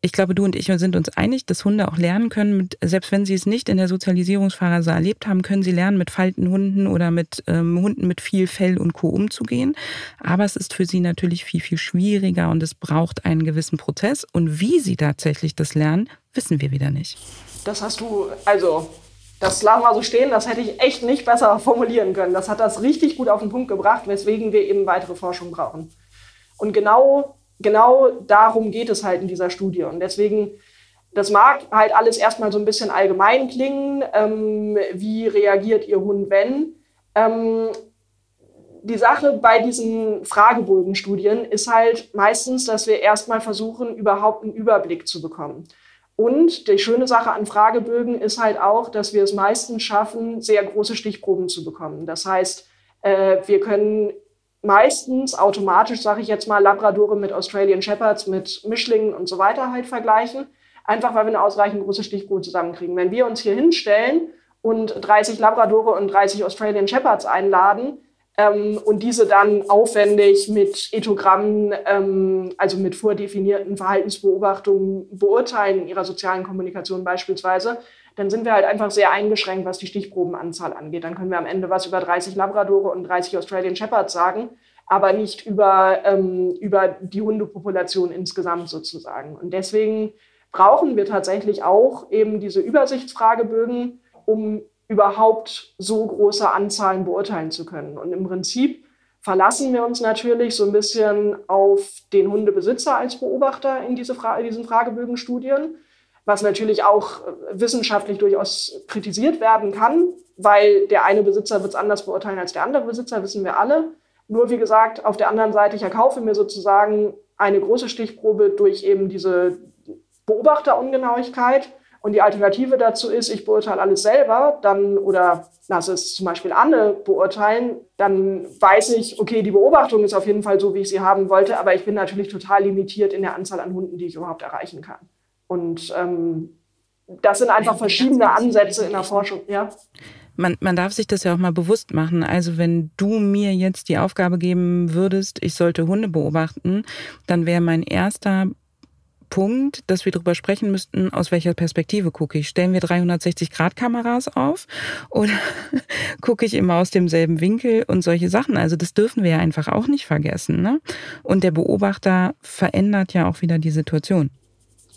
ich glaube, du und ich sind uns einig, dass Hunde auch lernen können, mit, selbst wenn sie es nicht in der Sozialisierungsphase erlebt haben, können sie lernen, mit Faltenhunden oder mit ähm, Hunden mit viel Fell und Co. umzugehen. Aber es ist für sie natürlich viel, viel schwieriger und es braucht einen gewissen Prozess. Und wie sie tatsächlich das lernen, wissen wir wieder nicht. Das hast du, also das lassen wir so stehen, das hätte ich echt nicht besser formulieren können. Das hat das richtig gut auf den Punkt gebracht, weswegen wir eben weitere Forschung brauchen. Und genau genau darum geht es halt in dieser Studie. Und deswegen, das mag halt alles erstmal so ein bisschen allgemein klingen. Ähm, wie reagiert Ihr Hund, wenn? Ähm, die Sache bei diesen Fragebogenstudien ist halt meistens, dass wir erstmal versuchen, überhaupt einen Überblick zu bekommen. Und die schöne Sache an Fragebögen ist halt auch, dass wir es meistens schaffen, sehr große Stichproben zu bekommen. Das heißt, äh, wir können meistens automatisch, sage ich jetzt mal, Labradore mit Australian Shepherds, mit Mischlingen und so weiter halt vergleichen. Einfach weil wir eine ausreichend große Stichprobe zusammenkriegen. Wenn wir uns hier hinstellen und 30 Labradore und 30 Australian Shepherds einladen ähm, und diese dann aufwendig mit Ethogrammen, ähm, also mit vordefinierten Verhaltensbeobachtungen beurteilen in ihrer sozialen Kommunikation beispielsweise, dann sind wir halt einfach sehr eingeschränkt, was die Stichprobenanzahl angeht. Dann können wir am Ende was über 30 Labradore und 30 Australian Shepherds sagen, aber nicht über, ähm, über die Hundepopulation insgesamt sozusagen. Und deswegen brauchen wir tatsächlich auch eben diese Übersichtsfragebögen, um überhaupt so große Anzahlen beurteilen zu können. Und im Prinzip verlassen wir uns natürlich so ein bisschen auf den Hundebesitzer als Beobachter in diese Fra diesen Fragebögenstudien, was natürlich auch wissenschaftlich durchaus kritisiert werden kann, weil der eine Besitzer wird es anders beurteilen als der andere Besitzer, wissen wir alle. Nur wie gesagt, auf der anderen Seite, ich erkaufe mir sozusagen eine große Stichprobe durch eben diese Beobachterungenauigkeit und die Alternative dazu ist, ich beurteile alles selber, dann oder lasse es zum Beispiel Anne beurteilen, dann weiß ich, okay, die Beobachtung ist auf jeden Fall so, wie ich sie haben wollte, aber ich bin natürlich total limitiert in der Anzahl an Hunden, die ich überhaupt erreichen kann. Und ähm, das sind einfach verschiedene Ansätze in der Forschung, ja. Man, man darf sich das ja auch mal bewusst machen. Also wenn du mir jetzt die Aufgabe geben würdest, ich sollte Hunde beobachten, dann wäre mein erster Punkt, dass wir darüber sprechen müssten, aus welcher Perspektive gucke ich. Stellen wir 360-Grad-Kameras auf oder gucke ich immer aus demselben Winkel und solche Sachen. Also das dürfen wir ja einfach auch nicht vergessen. Ne? Und der Beobachter verändert ja auch wieder die Situation.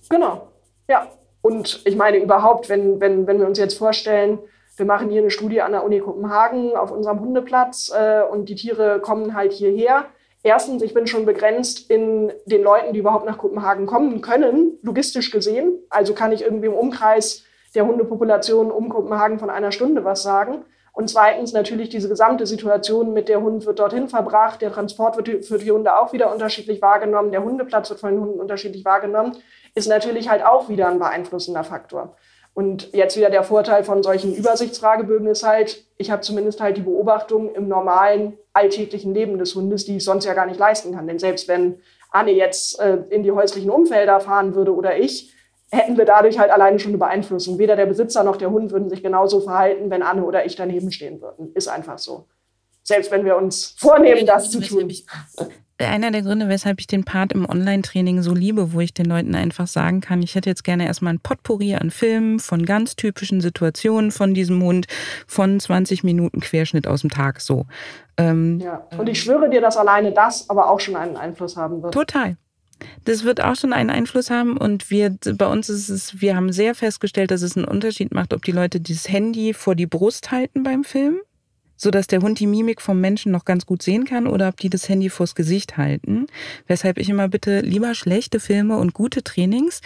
Genau, ja. Und ich meine überhaupt, wenn, wenn, wenn wir uns jetzt vorstellen, wir machen hier eine Studie an der Uni Kopenhagen auf unserem Hundeplatz äh, und die Tiere kommen halt hierher Erstens, ich bin schon begrenzt in den Leuten, die überhaupt nach Kopenhagen kommen können, logistisch gesehen. Also kann ich irgendwie im Umkreis der Hundepopulation um Kopenhagen von einer Stunde was sagen. Und zweitens natürlich diese gesamte Situation mit der Hund wird dorthin verbracht, der Transport wird für die Hunde auch wieder unterschiedlich wahrgenommen, der Hundeplatz wird von den Hunden unterschiedlich wahrgenommen, ist natürlich halt auch wieder ein beeinflussender Faktor. Und jetzt wieder der Vorteil von solchen Übersichtsfragebögen ist halt, ich habe zumindest halt die Beobachtung im normalen alltäglichen Leben des Hundes, die ich sonst ja gar nicht leisten kann. Denn selbst wenn Anne jetzt äh, in die häuslichen Umfelder fahren würde oder ich, hätten wir dadurch halt alleine schon eine Beeinflussung. Weder der Besitzer noch der Hund würden sich genauso verhalten, wenn Anne oder ich daneben stehen würden. Ist einfach so. Selbst wenn wir uns vornehmen, das zu tun einer der Gründe, weshalb ich den Part im Online-Training so liebe, wo ich den Leuten einfach sagen kann, ich hätte jetzt gerne erstmal ein Potpourri an Filmen von ganz typischen Situationen von diesem Hund von 20 Minuten Querschnitt aus dem Tag so. Ähm, ja, und ich schwöre dir, dass alleine das aber auch schon einen Einfluss haben wird. Total. Das wird auch schon einen Einfluss haben und wir, bei uns ist es, wir haben sehr festgestellt, dass es einen Unterschied macht, ob die Leute dieses Handy vor die Brust halten beim Film so dass der Hund die Mimik vom Menschen noch ganz gut sehen kann oder ob die das Handy vors Gesicht halten. Weshalb ich immer bitte lieber schlechte Filme und gute Trainings.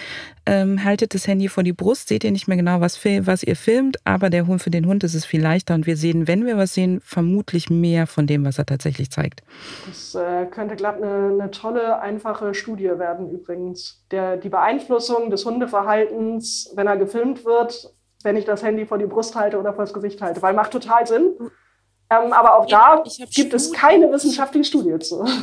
Ähm, haltet das Handy vor die Brust, seht ihr nicht mehr genau, was, was ihr filmt, aber der Hund für den Hund ist es viel leichter und wir sehen, wenn wir was sehen, vermutlich mehr von dem, was er tatsächlich zeigt. Das äh, könnte glatt eine, eine, tolle, einfache Studie werden übrigens. Der, die Beeinflussung des Hundeverhaltens, wenn er gefilmt wird, wenn ich das Handy vor die Brust halte oder vor das Gesicht halte, weil macht total Sinn. Ähm, aber auch da gibt Studien. es keine wissenschaftlichen Studien zu.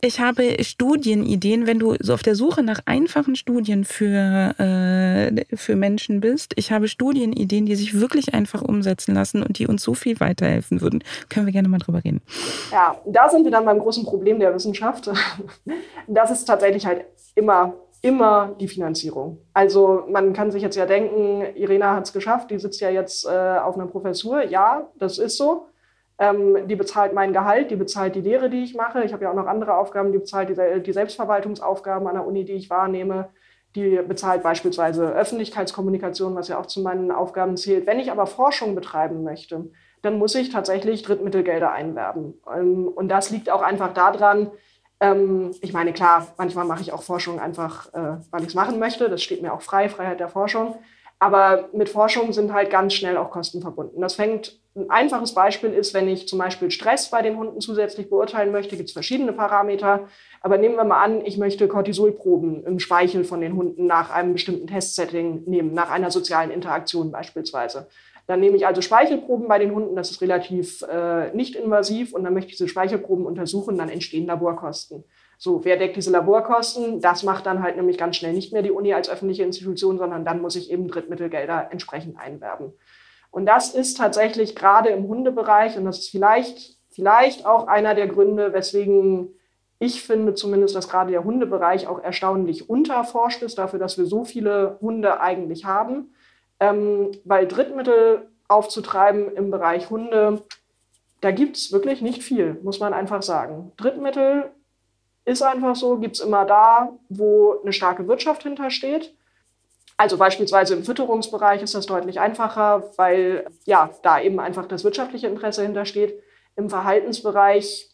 Ich habe Studienideen, wenn du so auf der Suche nach einfachen Studien für, äh, für Menschen bist. Ich habe Studienideen, die sich wirklich einfach umsetzen lassen und die uns so viel weiterhelfen würden. Können wir gerne mal drüber reden. Ja, da sind wir dann beim großen Problem der Wissenschaft. Das ist tatsächlich halt immer immer die Finanzierung. Also man kann sich jetzt ja denken, Irena hat es geschafft, die sitzt ja jetzt äh, auf einer Professur. Ja, das ist so. Ähm, die bezahlt mein Gehalt, die bezahlt die Lehre, die ich mache. Ich habe ja auch noch andere Aufgaben, die bezahlt die, die Selbstverwaltungsaufgaben an der Uni, die ich wahrnehme. Die bezahlt beispielsweise Öffentlichkeitskommunikation, was ja auch zu meinen Aufgaben zählt. Wenn ich aber Forschung betreiben möchte, dann muss ich tatsächlich Drittmittelgelder einwerben. Ähm, und das liegt auch einfach daran, ähm, ich meine, klar, manchmal mache ich auch Forschung einfach, äh, weil ich es machen möchte. Das steht mir auch frei, Freiheit der Forschung. Aber mit Forschung sind halt ganz schnell auch Kosten verbunden. Das fängt, ein einfaches Beispiel ist, wenn ich zum Beispiel Stress bei den Hunden zusätzlich beurteilen möchte, gibt es verschiedene Parameter. Aber nehmen wir mal an, ich möchte Cortisolproben im Speichel von den Hunden nach einem bestimmten Testsetting nehmen, nach einer sozialen Interaktion beispielsweise. Dann nehme ich also Speichelproben bei den Hunden, das ist relativ äh, nicht invasiv und dann möchte ich diese Speichelproben untersuchen, dann entstehen Laborkosten. So, wer deckt diese Laborkosten? Das macht dann halt nämlich ganz schnell nicht mehr die Uni als öffentliche Institution, sondern dann muss ich eben Drittmittelgelder entsprechend einwerben. Und das ist tatsächlich gerade im Hundebereich, und das ist vielleicht, vielleicht auch einer der Gründe, weswegen ich finde zumindest, dass gerade der Hundebereich auch erstaunlich unterforscht ist, dafür, dass wir so viele Hunde eigentlich haben. Ähm, weil Drittmittel aufzutreiben im Bereich Hunde, da gibt es wirklich nicht viel, muss man einfach sagen. Drittmittel ist einfach so, gibt es immer da, wo eine starke Wirtschaft hintersteht. Also beispielsweise im Fütterungsbereich ist das deutlich einfacher, weil ja, da eben einfach das wirtschaftliche Interesse hintersteht. Im Verhaltensbereich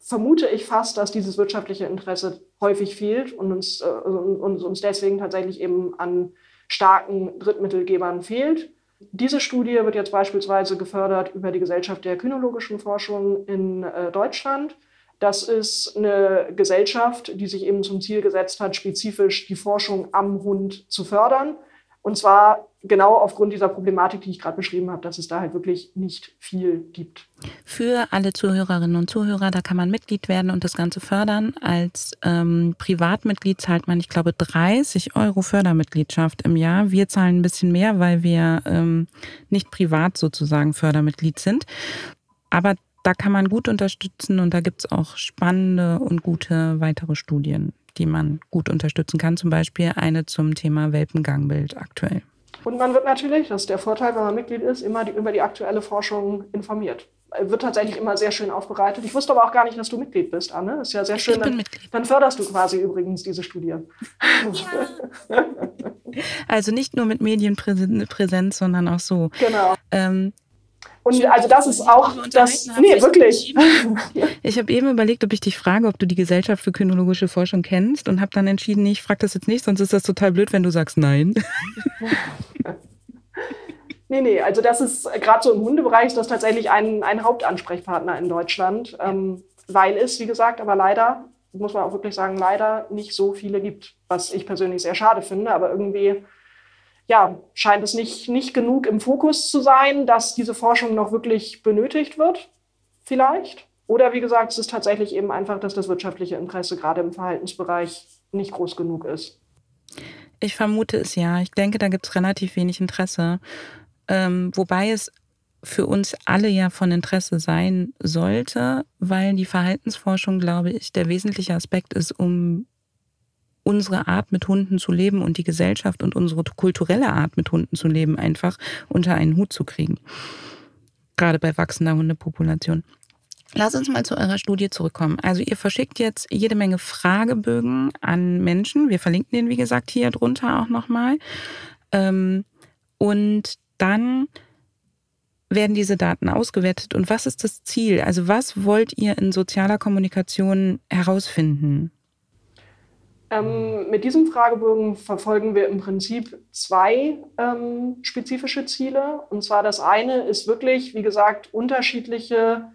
vermute ich fast, dass dieses wirtschaftliche Interesse häufig fehlt und uns, äh, und uns deswegen tatsächlich eben an starken Drittmittelgebern fehlt. Diese Studie wird jetzt beispielsweise gefördert über die Gesellschaft der kynologischen Forschung in äh, Deutschland. Das ist eine Gesellschaft, die sich eben zum Ziel gesetzt hat, spezifisch die Forschung am Hund zu fördern. Und zwar genau aufgrund dieser Problematik, die ich gerade beschrieben habe, dass es da halt wirklich nicht viel gibt. Für alle Zuhörerinnen und Zuhörer, da kann man Mitglied werden und das Ganze fördern. Als ähm, Privatmitglied zahlt man, ich glaube, 30 Euro Fördermitgliedschaft im Jahr. Wir zahlen ein bisschen mehr, weil wir ähm, nicht privat sozusagen Fördermitglied sind. Aber da kann man gut unterstützen und da gibt es auch spannende und gute weitere Studien die man gut unterstützen kann. Zum Beispiel eine zum Thema Welpengangbild aktuell. Und man wird natürlich, das ist der Vorteil, wenn man Mitglied ist, immer die, über die aktuelle Forschung informiert. Wird tatsächlich immer sehr schön aufbereitet. Ich wusste aber auch gar nicht, dass du Mitglied bist, Anne. Ist ja sehr schön. Ich bin Mitglied. Dann förderst du quasi übrigens diese Studie. Ja. also nicht nur mit Medienpräsenz, sondern auch so. Genau. Ähm, und Schön, also das ist auch das. Nee, wirklich. Ich habe eben überlegt, ob ich dich frage, ob du die Gesellschaft für kynologische Forschung kennst und habe dann entschieden, nee, ich frage das jetzt nicht, sonst ist das total blöd, wenn du sagst nein. nee, nee, also das ist gerade so im Hundebereich ist das tatsächlich ein, ein Hauptansprechpartner in Deutschland, ähm, weil es, wie gesagt, aber leider, muss man auch wirklich sagen, leider nicht so viele gibt, was ich persönlich sehr schade finde, aber irgendwie ja, scheint es nicht, nicht genug im Fokus zu sein, dass diese Forschung noch wirklich benötigt wird, vielleicht. Oder wie gesagt, es ist tatsächlich eben einfach, dass das wirtschaftliche Interesse gerade im Verhaltensbereich nicht groß genug ist. Ich vermute es ja. Ich denke, da gibt es relativ wenig Interesse. Ähm, wobei es für uns alle ja von Interesse sein sollte, weil die Verhaltensforschung, glaube ich, der wesentliche Aspekt ist, um unsere Art mit Hunden zu leben und die Gesellschaft und unsere kulturelle Art mit Hunden zu leben einfach unter einen Hut zu kriegen. Gerade bei wachsender Hundepopulation. Lass uns mal zu eurer Studie zurückkommen. Also ihr verschickt jetzt jede Menge Fragebögen an Menschen. Wir verlinken den, wie gesagt, hier drunter auch nochmal. Ähm, und dann werden diese Daten ausgewertet. Und was ist das Ziel? Also was wollt ihr in sozialer Kommunikation herausfinden? Ähm, mit diesem Fragebogen verfolgen wir im Prinzip zwei ähm, spezifische Ziele. Und zwar das eine ist wirklich, wie gesagt, unterschiedliche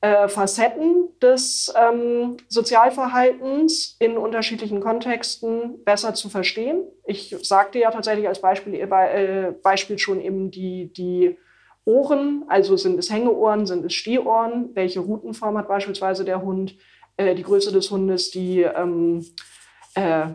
äh, Facetten des ähm, Sozialverhaltens in unterschiedlichen Kontexten besser zu verstehen. Ich sagte ja tatsächlich als Beispiel, äh, Beispiel schon eben die, die Ohren, also sind es Hängeohren, sind es Stehohren, welche Routenform hat beispielsweise der Hund, äh, die Größe des Hundes, die ähm, äh,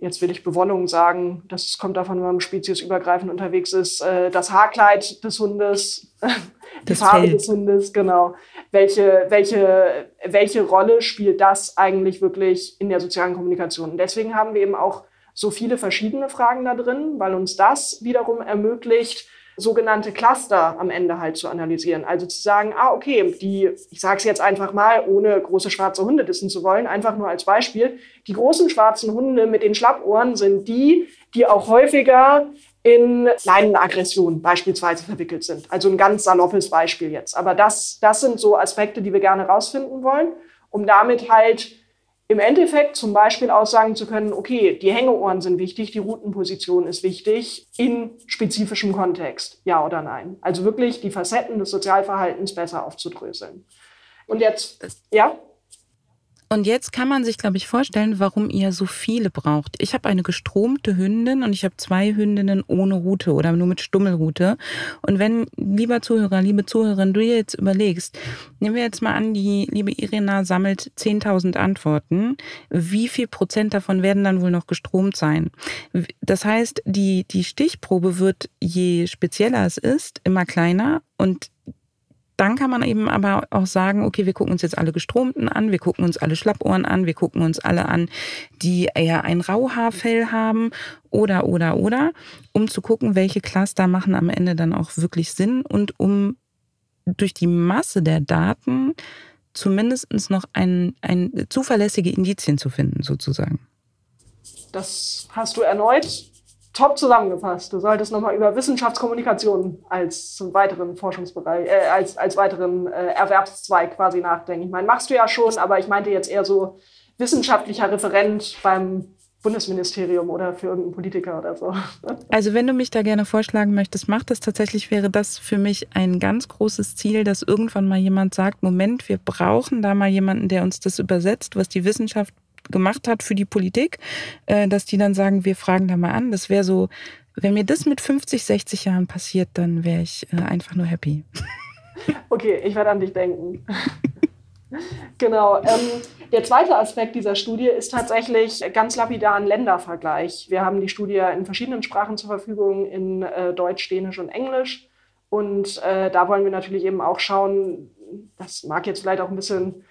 jetzt will ich Bewonnung sagen, das kommt davon, wenn man speziesübergreifend unterwegs ist, äh, das Haarkleid des Hundes, die das Farbe des Hundes, genau. Welche, welche, welche Rolle spielt das eigentlich wirklich in der sozialen Kommunikation? Und deswegen haben wir eben auch so viele verschiedene Fragen da drin, weil uns das wiederum ermöglicht, sogenannte Cluster am Ende halt zu analysieren. Also zu sagen, ah, okay, die, ich sage es jetzt einfach mal, ohne große schwarze Hunde dissen zu wollen, einfach nur als Beispiel, die großen schwarzen Hunde mit den Schlappohren sind die, die auch häufiger in kleinen Aggressionen beispielsweise verwickelt sind. Also ein ganz saloppes Beispiel jetzt. Aber das, das sind so Aspekte, die wir gerne rausfinden wollen, um damit halt im Endeffekt zum Beispiel aussagen zu können, okay, die Hängeohren sind wichtig, die Routenposition ist wichtig in spezifischem Kontext, ja oder nein. Also wirklich die Facetten des Sozialverhaltens besser aufzudröseln. Und jetzt, ja? Und jetzt kann man sich, glaube ich, vorstellen, warum ihr so viele braucht. Ich habe eine gestromte Hündin und ich habe zwei Hündinnen ohne Rute oder nur mit Stummelrute. Und wenn, lieber Zuhörer, liebe Zuhörerin, du dir jetzt überlegst, nehmen wir jetzt mal an, die liebe Irina sammelt 10.000 Antworten. Wie viel Prozent davon werden dann wohl noch gestromt sein? Das heißt, die, die Stichprobe wird, je spezieller es ist, immer kleiner und dann kann man eben aber auch sagen, okay, wir gucken uns jetzt alle Gestromten an, wir gucken uns alle Schlappohren an, wir gucken uns alle an, die eher ein Rauhaarfell haben oder, oder, oder, um zu gucken, welche Cluster machen am Ende dann auch wirklich Sinn und um durch die Masse der Daten zumindest noch ein, ein zuverlässige Indizien zu finden, sozusagen. Das hast du erneut top zusammengefasst. Du solltest nochmal über Wissenschaftskommunikation als weiteren Forschungsbereich, äh, als, als weiteren äh, Erwerbszweig quasi nachdenken. Ich meine, machst du ja schon, aber ich meinte jetzt eher so wissenschaftlicher Referent beim Bundesministerium oder für irgendeinen Politiker oder so. Also wenn du mich da gerne vorschlagen möchtest, mach das tatsächlich, wäre das für mich ein ganz großes Ziel, dass irgendwann mal jemand sagt, Moment, wir brauchen da mal jemanden, der uns das übersetzt, was die Wissenschaft gemacht hat für die Politik, äh, dass die dann sagen, wir fragen da mal an. Das wäre so, wenn mir das mit 50, 60 Jahren passiert, dann wäre ich äh, einfach nur happy. Okay, ich werde an dich denken. genau. Ähm, der zweite Aspekt dieser Studie ist tatsächlich ganz lapidar ein Ländervergleich. Wir haben die Studie in verschiedenen Sprachen zur Verfügung, in äh, Deutsch, Dänisch und Englisch. Und äh, da wollen wir natürlich eben auch schauen, das mag jetzt vielleicht auch ein bisschen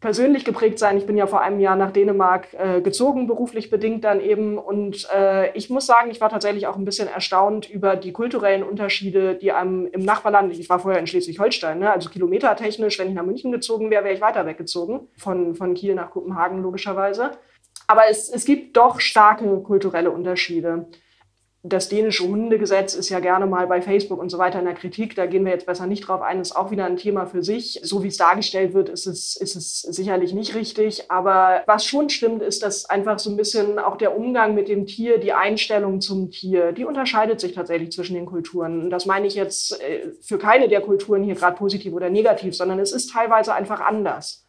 persönlich geprägt sein. Ich bin ja vor einem Jahr nach Dänemark äh, gezogen, beruflich bedingt dann eben. Und äh, ich muss sagen, ich war tatsächlich auch ein bisschen erstaunt über die kulturellen Unterschiede, die einem im Nachbarland, ich war vorher in Schleswig-Holstein, ne, also kilometertechnisch, wenn ich nach München gezogen wäre, wäre ich weiter weggezogen, von, von Kiel nach Kopenhagen logischerweise. Aber es, es gibt doch starke kulturelle Unterschiede das dänische Hundegesetz ist ja gerne mal bei Facebook und so weiter in der Kritik. Da gehen wir jetzt besser nicht drauf ein. Ist auch wieder ein Thema für sich. So wie es dargestellt wird, ist es, ist es sicherlich nicht richtig. Aber was schon stimmt, ist, dass einfach so ein bisschen auch der Umgang mit dem Tier, die Einstellung zum Tier, die unterscheidet sich tatsächlich zwischen den Kulturen. Und das meine ich jetzt äh, für keine der Kulturen hier gerade positiv oder negativ, sondern es ist teilweise einfach anders.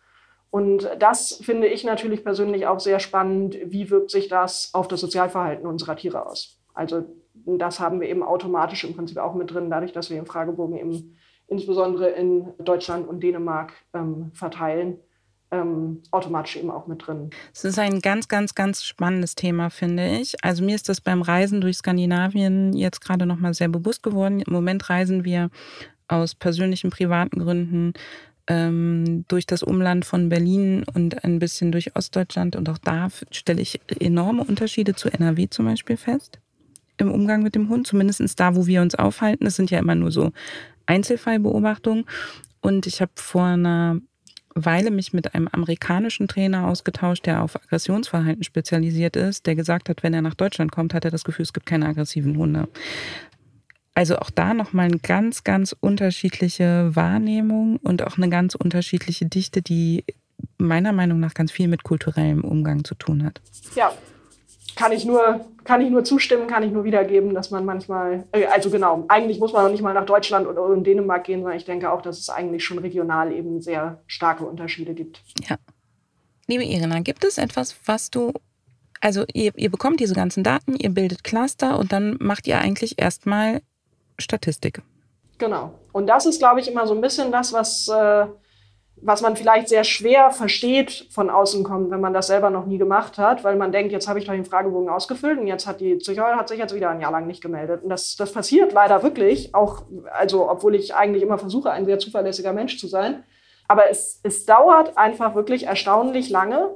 Und das finde ich natürlich persönlich auch sehr spannend. Wie wirkt sich das auf das Sozialverhalten unserer Tiere aus? Also das haben wir eben automatisch im Prinzip auch mit drin, dadurch, dass wir den Fragebogen eben insbesondere in Deutschland und Dänemark ähm, verteilen. Ähm, automatisch eben auch mit drin. Es ist ein ganz, ganz, ganz spannendes Thema, finde ich. Also mir ist das beim Reisen durch Skandinavien jetzt gerade nochmal sehr bewusst geworden. Im Moment reisen wir aus persönlichen, privaten Gründen ähm, durch das Umland von Berlin und ein bisschen durch Ostdeutschland. Und auch da stelle ich enorme Unterschiede zu NRW zum Beispiel fest im Umgang mit dem Hund, zumindest da, wo wir uns aufhalten. Das sind ja immer nur so Einzelfallbeobachtungen. Und ich habe vor einer Weile mich mit einem amerikanischen Trainer ausgetauscht, der auf Aggressionsverhalten spezialisiert ist, der gesagt hat, wenn er nach Deutschland kommt, hat er das Gefühl, es gibt keine aggressiven Hunde. Also auch da nochmal eine ganz, ganz unterschiedliche Wahrnehmung und auch eine ganz unterschiedliche Dichte, die meiner Meinung nach ganz viel mit kulturellem Umgang zu tun hat. Ja, kann ich nur, kann ich nur zustimmen, kann ich nur wiedergeben, dass man manchmal, äh, also genau, eigentlich muss man noch nicht mal nach Deutschland oder in Dänemark gehen, sondern ich denke auch, dass es eigentlich schon regional eben sehr starke Unterschiede gibt. Ja. Liebe Irina, gibt es etwas, was du, also ihr, ihr bekommt diese ganzen Daten, ihr bildet Cluster und dann macht ihr eigentlich erstmal Statistik. Genau. Und das ist, glaube ich, immer so ein bisschen das, was äh, was man vielleicht sehr schwer versteht von außen kommt, wenn man das selber noch nie gemacht hat, weil man denkt, jetzt habe ich doch den Fragebogen ausgefüllt und jetzt hat die Psychologin hat sich jetzt wieder ein Jahr lang nicht gemeldet. Und das, das passiert leider wirklich, auch, also obwohl ich eigentlich immer versuche, ein sehr zuverlässiger Mensch zu sein. Aber es, es dauert einfach wirklich erstaunlich lange,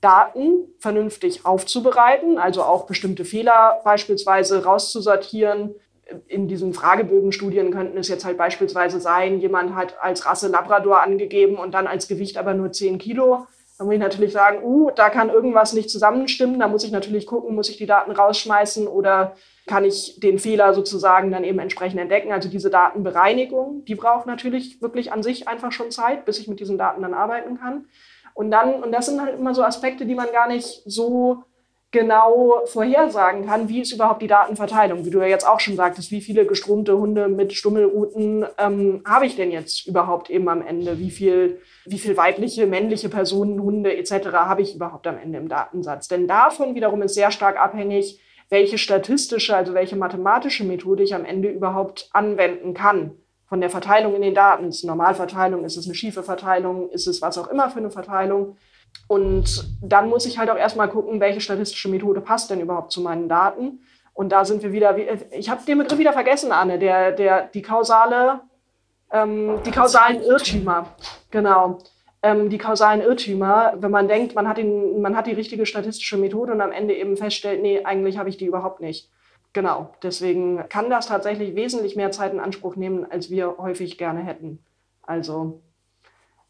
Daten vernünftig aufzubereiten, also auch bestimmte Fehler beispielsweise rauszusortieren, in diesen Fragebögenstudien könnten es jetzt halt beispielsweise sein, jemand hat als Rasse Labrador angegeben und dann als Gewicht aber nur 10 Kilo. Da muss ich natürlich sagen, uh, da kann irgendwas nicht zusammenstimmen. Da muss ich natürlich gucken, muss ich die Daten rausschmeißen oder kann ich den Fehler sozusagen dann eben entsprechend entdecken. Also diese Datenbereinigung, die braucht natürlich wirklich an sich einfach schon Zeit, bis ich mit diesen Daten dann arbeiten kann. Und dann, und das sind halt immer so Aspekte, die man gar nicht so genau vorhersagen kann, wie ist überhaupt die Datenverteilung. Wie du ja jetzt auch schon sagtest, wie viele gestromte Hunde mit Stummelruten ähm, habe ich denn jetzt überhaupt eben am Ende? Wie viel, wie viel weibliche, männliche Personen, Hunde etc. habe ich überhaupt am Ende im Datensatz? Denn davon wiederum ist sehr stark abhängig, welche statistische, also welche mathematische Methode ich am Ende überhaupt anwenden kann. Von der Verteilung in den Daten. Ist es eine Normalverteilung? Ist es eine schiefe Verteilung? Ist es was auch immer für eine Verteilung? Und dann muss ich halt auch erstmal gucken, welche statistische Methode passt denn überhaupt zu meinen Daten. Und da sind wir wieder, ich habe den Begriff wieder vergessen, Anne, der, der, die kausale, ähm, die kausalen Irrtümer. Genau. Ähm, die kausalen Irrtümer, wenn man denkt, man hat, den, man hat die richtige statistische Methode und am Ende eben feststellt, nee, eigentlich habe ich die überhaupt nicht. Genau. Deswegen kann das tatsächlich wesentlich mehr Zeit in Anspruch nehmen, als wir häufig gerne hätten. Also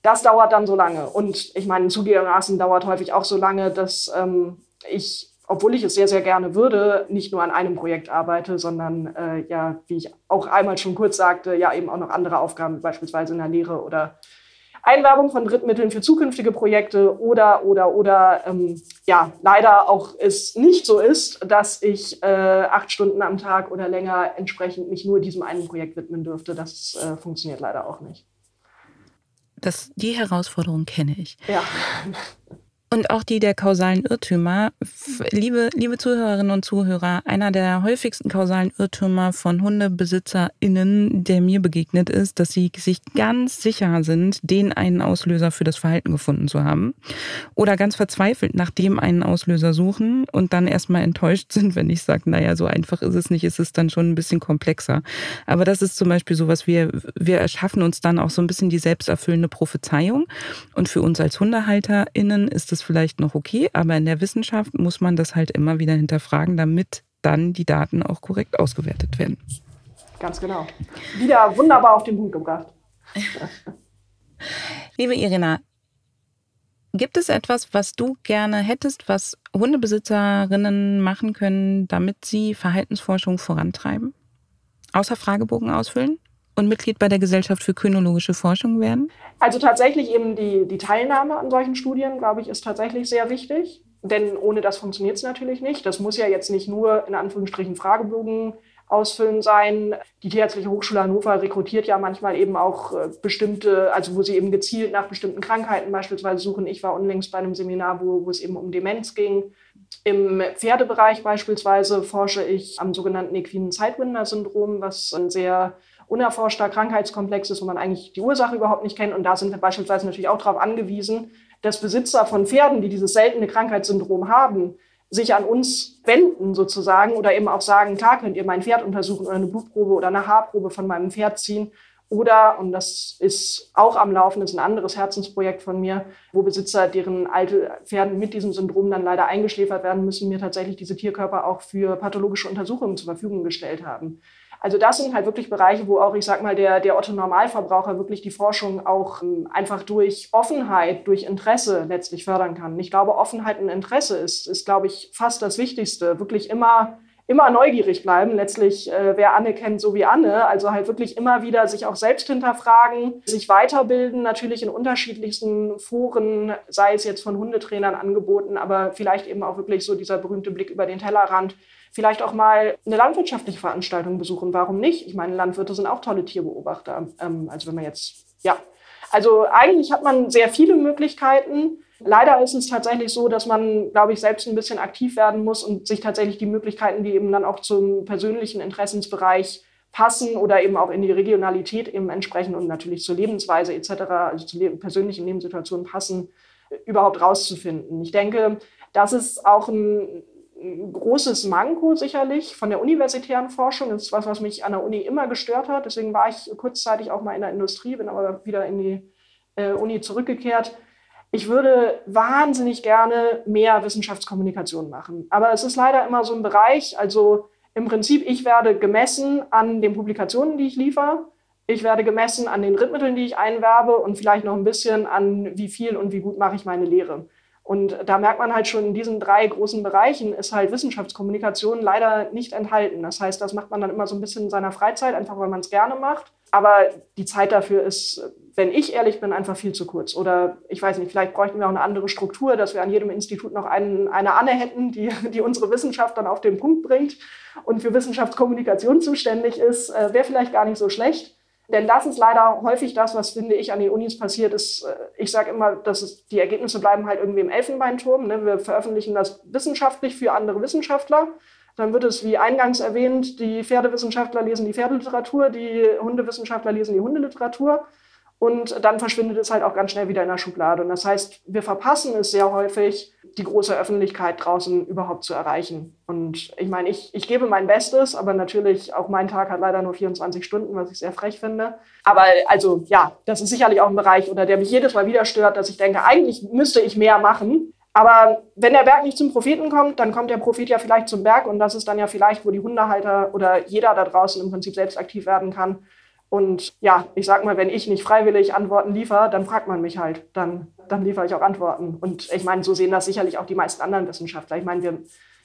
das dauert dann so lange. Und ich meine, zugegebenermaßen dauert häufig auch so lange, dass ähm, ich, obwohl ich es sehr, sehr gerne würde, nicht nur an einem Projekt arbeite, sondern äh, ja, wie ich auch einmal schon kurz sagte, ja eben auch noch andere Aufgaben, beispielsweise in der Lehre oder Einwerbung von Drittmitteln für zukünftige Projekte oder, oder, oder, ähm, ja, leider auch es nicht so ist, dass ich äh, acht Stunden am Tag oder länger entsprechend mich nur diesem einen Projekt widmen dürfte. Das äh, funktioniert leider auch nicht. Das, die Herausforderung kenne ich. Ja. Und auch die der kausalen Irrtümer. Liebe, liebe Zuhörerinnen und Zuhörer, einer der häufigsten kausalen Irrtümer von HundebesitzerInnen, der mir begegnet ist, dass sie sich ganz sicher sind, den einen Auslöser für das Verhalten gefunden zu haben. Oder ganz verzweifelt nach dem einen Auslöser suchen und dann erstmal enttäuscht sind, wenn ich sage, naja, so einfach ist es nicht, ist es dann schon ein bisschen komplexer. Aber das ist zum Beispiel sowas, wir, wir erschaffen uns dann auch so ein bisschen die selbsterfüllende Prophezeiung. Und für uns als HundehalterInnen ist es vielleicht noch okay, aber in der Wissenschaft muss man das halt immer wieder hinterfragen, damit dann die Daten auch korrekt ausgewertet werden. Ganz genau. Wieder wunderbar auf den Punkt gebracht. Liebe Irina, gibt es etwas, was du gerne hättest, was Hundebesitzerinnen machen können, damit sie Verhaltensforschung vorantreiben? Außer Fragebogen ausfüllen? Und Mitglied bei der Gesellschaft für kynologische Forschung werden? Also tatsächlich eben die, die Teilnahme an solchen Studien, glaube ich, ist tatsächlich sehr wichtig. Denn ohne das funktioniert es natürlich nicht. Das muss ja jetzt nicht nur in Anführungsstrichen Fragebogen ausfüllen sein. Die Tierärztliche Hochschule Hannover rekrutiert ja manchmal eben auch äh, bestimmte, also wo sie eben gezielt nach bestimmten Krankheiten beispielsweise suchen. Ich war unlängst bei einem Seminar, wo, wo es eben um Demenz ging. Im Pferdebereich beispielsweise forsche ich am sogenannten equinen Sidewinder-Syndrom, was ein sehr unerforschter Krankheitskomplex ist, wo man eigentlich die Ursache überhaupt nicht kennt. Und da sind wir beispielsweise natürlich auch darauf angewiesen, dass Besitzer von Pferden, die dieses seltene Krankheitssyndrom haben, sich an uns wenden sozusagen oder eben auch sagen, klar könnt ihr mein Pferd untersuchen oder eine Blutprobe oder eine Haarprobe von meinem Pferd ziehen. Oder, und das ist auch am Laufen, ist ein anderes Herzensprojekt von mir, wo Besitzer, deren alte Pferde mit diesem Syndrom dann leider eingeschläfert werden müssen, mir tatsächlich diese Tierkörper auch für pathologische Untersuchungen zur Verfügung gestellt haben. Also das sind halt wirklich Bereiche, wo auch, ich sag mal, der, der Otto-Normalverbraucher wirklich die Forschung auch ähm, einfach durch Offenheit, durch Interesse letztlich fördern kann. Ich glaube, Offenheit und Interesse ist, ist glaube ich, fast das Wichtigste. Wirklich immer immer neugierig bleiben. Letztlich, äh, wer Anne kennt, so wie Anne. Also halt wirklich immer wieder sich auch selbst hinterfragen, sich weiterbilden, natürlich in unterschiedlichsten Foren, sei es jetzt von Hundetrainern angeboten, aber vielleicht eben auch wirklich so dieser berühmte Blick über den Tellerrand vielleicht auch mal eine landwirtschaftliche Veranstaltung besuchen. Warum nicht? Ich meine, Landwirte sind auch tolle Tierbeobachter. Ähm, also wenn man jetzt, ja. Also eigentlich hat man sehr viele Möglichkeiten. Leider ist es tatsächlich so, dass man, glaube ich, selbst ein bisschen aktiv werden muss und sich tatsächlich die Möglichkeiten, die eben dann auch zum persönlichen Interessensbereich passen oder eben auch in die Regionalität eben entsprechen und natürlich zur Lebensweise etc., also zu persönlichen Lebenssituationen passen, überhaupt rauszufinden. Ich denke, das ist auch ein ein großes Manko sicherlich von der universitären Forschung. Das ist was, was mich an der Uni immer gestört hat. Deswegen war ich kurzzeitig auch mal in der Industrie, bin aber wieder in die äh, Uni zurückgekehrt. Ich würde wahnsinnig gerne mehr Wissenschaftskommunikation machen. Aber es ist leider immer so ein Bereich, also im Prinzip, ich werde gemessen an den Publikationen, die ich liefere. Ich werde gemessen an den Drittmitteln, die ich einwerbe und vielleicht noch ein bisschen an, wie viel und wie gut mache ich meine Lehre. Und da merkt man halt schon, in diesen drei großen Bereichen ist halt Wissenschaftskommunikation leider nicht enthalten. Das heißt, das macht man dann immer so ein bisschen in seiner Freizeit, einfach weil man es gerne macht. Aber die Zeit dafür ist, wenn ich ehrlich bin, einfach viel zu kurz. Oder ich weiß nicht, vielleicht bräuchten wir auch eine andere Struktur, dass wir an jedem Institut noch einen, eine Anne hätten, die, die unsere Wissenschaft dann auf den Punkt bringt und für Wissenschaftskommunikation zuständig ist. Äh, Wäre vielleicht gar nicht so schlecht. Denn das ist leider häufig das, was, finde ich, an den Unis passiert ist. Ich sage immer, dass es, die Ergebnisse bleiben halt irgendwie im Elfenbeinturm. Ne? Wir veröffentlichen das wissenschaftlich für andere Wissenschaftler. Dann wird es, wie eingangs erwähnt, die Pferdewissenschaftler lesen die Pferdeliteratur, die Hundewissenschaftler lesen die Hundeliteratur. Und dann verschwindet es halt auch ganz schnell wieder in der Schublade. Und das heißt, wir verpassen es sehr häufig, die große Öffentlichkeit draußen überhaupt zu erreichen. Und ich meine, ich, ich gebe mein Bestes, aber natürlich auch mein Tag hat leider nur 24 Stunden, was ich sehr frech finde. Aber also ja, das ist sicherlich auch ein Bereich, oder der mich jedes Mal wieder stört, dass ich denke, eigentlich müsste ich mehr machen. Aber wenn der Berg nicht zum Propheten kommt, dann kommt der Prophet ja vielleicht zum Berg und das ist dann ja vielleicht, wo die Hundehalter oder jeder da draußen im Prinzip selbst aktiv werden kann und ja, ich sag mal, wenn ich nicht freiwillig Antworten liefere, dann fragt man mich halt. Dann, dann liefere ich auch Antworten. Und ich meine, so sehen das sicherlich auch die meisten anderen Wissenschaftler. Ich meine, wir,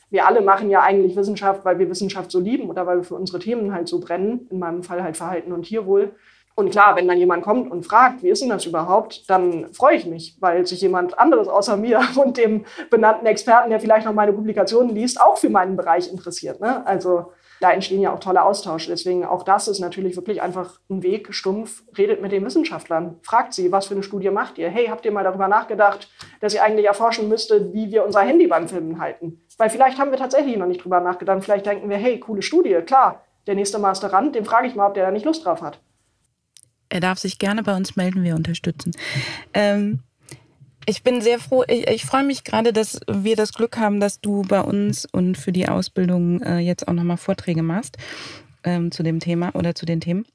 wir alle machen ja eigentlich Wissenschaft, weil wir Wissenschaft so lieben oder weil wir für unsere Themen halt so brennen. In meinem Fall halt Verhalten und Tierwohl. Und klar, wenn dann jemand kommt und fragt, wie ist denn das überhaupt, dann freue ich mich, weil sich jemand anderes außer mir und dem benannten Experten, der vielleicht noch meine Publikationen liest, auch für meinen Bereich interessiert. Ne? Also da entstehen ja auch tolle Austausche. Deswegen auch das ist natürlich wirklich einfach ein Weg, stumpf, redet mit den Wissenschaftlern, fragt sie, was für eine Studie macht ihr? Hey, habt ihr mal darüber nachgedacht, dass ihr eigentlich erforschen müsstet, wie wir unser Handy beim Filmen halten? Weil vielleicht haben wir tatsächlich noch nicht drüber nachgedacht. Vielleicht denken wir, hey, coole Studie, klar, der nächste Masterand, dem frage ich mal, ob der da nicht Lust drauf hat. Er darf sich gerne bei uns melden, wir unterstützen. Ähm, ich bin sehr froh. Ich, ich freue mich gerade, dass wir das Glück haben, dass du bei uns und für die Ausbildung äh, jetzt auch nochmal Vorträge machst ähm, zu dem Thema oder zu den Themen.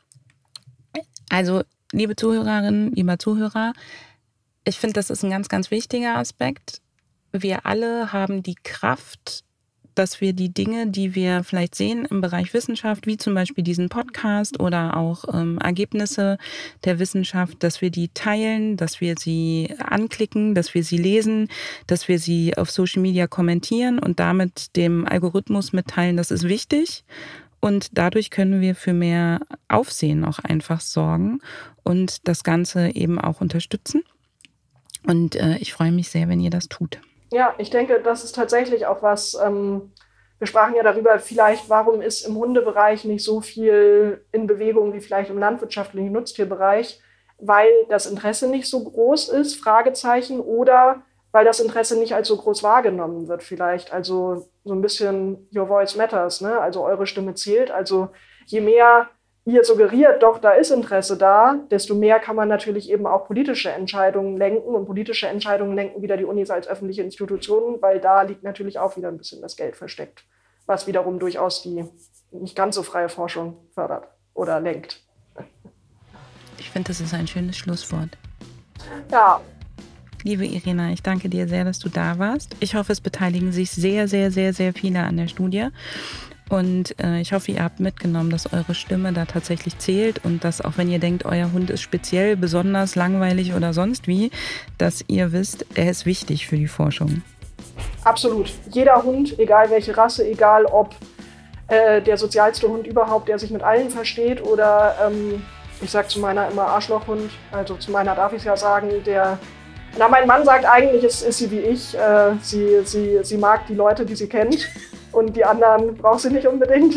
Also, liebe Zuhörerinnen, lieber Zuhörer, ich finde, das ist ein ganz, ganz wichtiger Aspekt. Wir alle haben die Kraft, dass wir die Dinge, die wir vielleicht sehen im Bereich Wissenschaft, wie zum Beispiel diesen Podcast oder auch ähm, Ergebnisse der Wissenschaft, dass wir die teilen, dass wir sie anklicken, dass wir sie lesen, dass wir sie auf Social Media kommentieren und damit dem Algorithmus mitteilen, das ist wichtig. Und dadurch können wir für mehr Aufsehen auch einfach sorgen und das Ganze eben auch unterstützen. Und äh, ich freue mich sehr, wenn ihr das tut. Ja, ich denke, das ist tatsächlich auch was. Ähm, wir sprachen ja darüber, vielleicht, warum ist im Hundebereich nicht so viel in Bewegung wie vielleicht im landwirtschaftlichen Nutztierbereich, weil das Interesse nicht so groß ist, Fragezeichen, oder weil das Interesse nicht als so groß wahrgenommen wird, vielleicht. Also so ein bisschen Your Voice Matters, ne? also eure Stimme zählt. Also je mehr ihr suggeriert, doch, da ist Interesse da, desto mehr kann man natürlich eben auch politische Entscheidungen lenken. Und politische Entscheidungen lenken wieder die Unis als öffentliche Institutionen, weil da liegt natürlich auch wieder ein bisschen das Geld versteckt, was wiederum durchaus die nicht ganz so freie Forschung fördert oder lenkt. Ich finde, das ist ein schönes Schlusswort. Ja. Liebe Irina, ich danke dir sehr, dass du da warst. Ich hoffe, es beteiligen sich sehr, sehr, sehr, sehr viele an der Studie. Und äh, ich hoffe, ihr habt mitgenommen, dass eure Stimme da tatsächlich zählt und dass auch wenn ihr denkt, euer Hund ist speziell, besonders langweilig oder sonst wie, dass ihr wisst, er ist wichtig für die Forschung. Absolut. Jeder Hund, egal welche Rasse, egal ob äh, der sozialste Hund überhaupt, der sich mit allen versteht oder ähm, ich sage zu meiner immer Arschlochhund, also zu meiner darf ich es ja sagen, der na, mein Mann sagt eigentlich, ist, ist sie wie ich. Äh, sie, sie, sie mag die Leute, die sie kennt. Und die anderen braucht sie nicht unbedingt.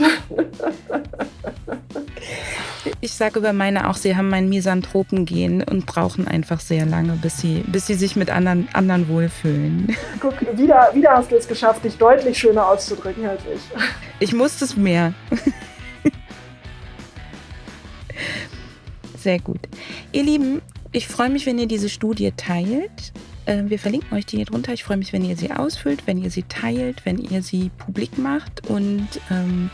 Ich sage über meine auch, sie haben ein Misanthropen-Gen und brauchen einfach sehr lange, bis sie, bis sie sich mit anderen, anderen wohlfühlen. Guck, wieder, wieder hast du es geschafft, dich deutlich schöner auszudrücken als ich. Ich musste es mehr. Sehr gut. Ihr Lieben, ich freue mich, wenn ihr diese Studie teilt. Ähm, wir verlinken euch die hier drunter. Ich freue mich, wenn ihr sie ausfüllt, wenn ihr sie teilt, wenn ihr sie publik macht und ähm,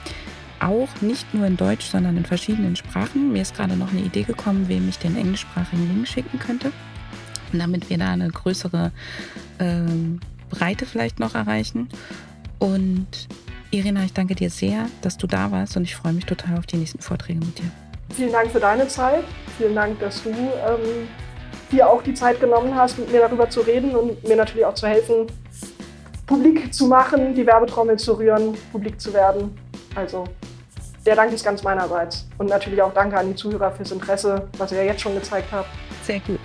auch nicht nur in Deutsch, sondern in verschiedenen Sprachen. Mir ist gerade noch eine Idee gekommen, wem ich den englischsprachigen Link schicken könnte, damit wir da eine größere ähm, Breite vielleicht noch erreichen. Und Irina, ich danke dir sehr, dass du da warst und ich freue mich total auf die nächsten Vorträge mit dir. Vielen Dank für deine Zeit. Vielen Dank, dass du ähm dir auch die Zeit genommen hast, mit mir darüber zu reden und mir natürlich auch zu helfen, publik zu machen, die Werbetrommel zu rühren, publik zu werden. Also der Dank ist ganz meinerseits. Und natürlich auch danke an die Zuhörer fürs Interesse, was ihr ja jetzt schon gezeigt habt. Sehr gut.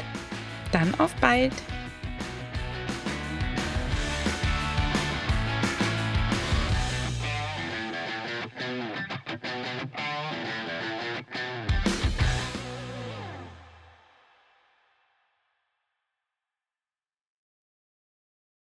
Dann auf bald.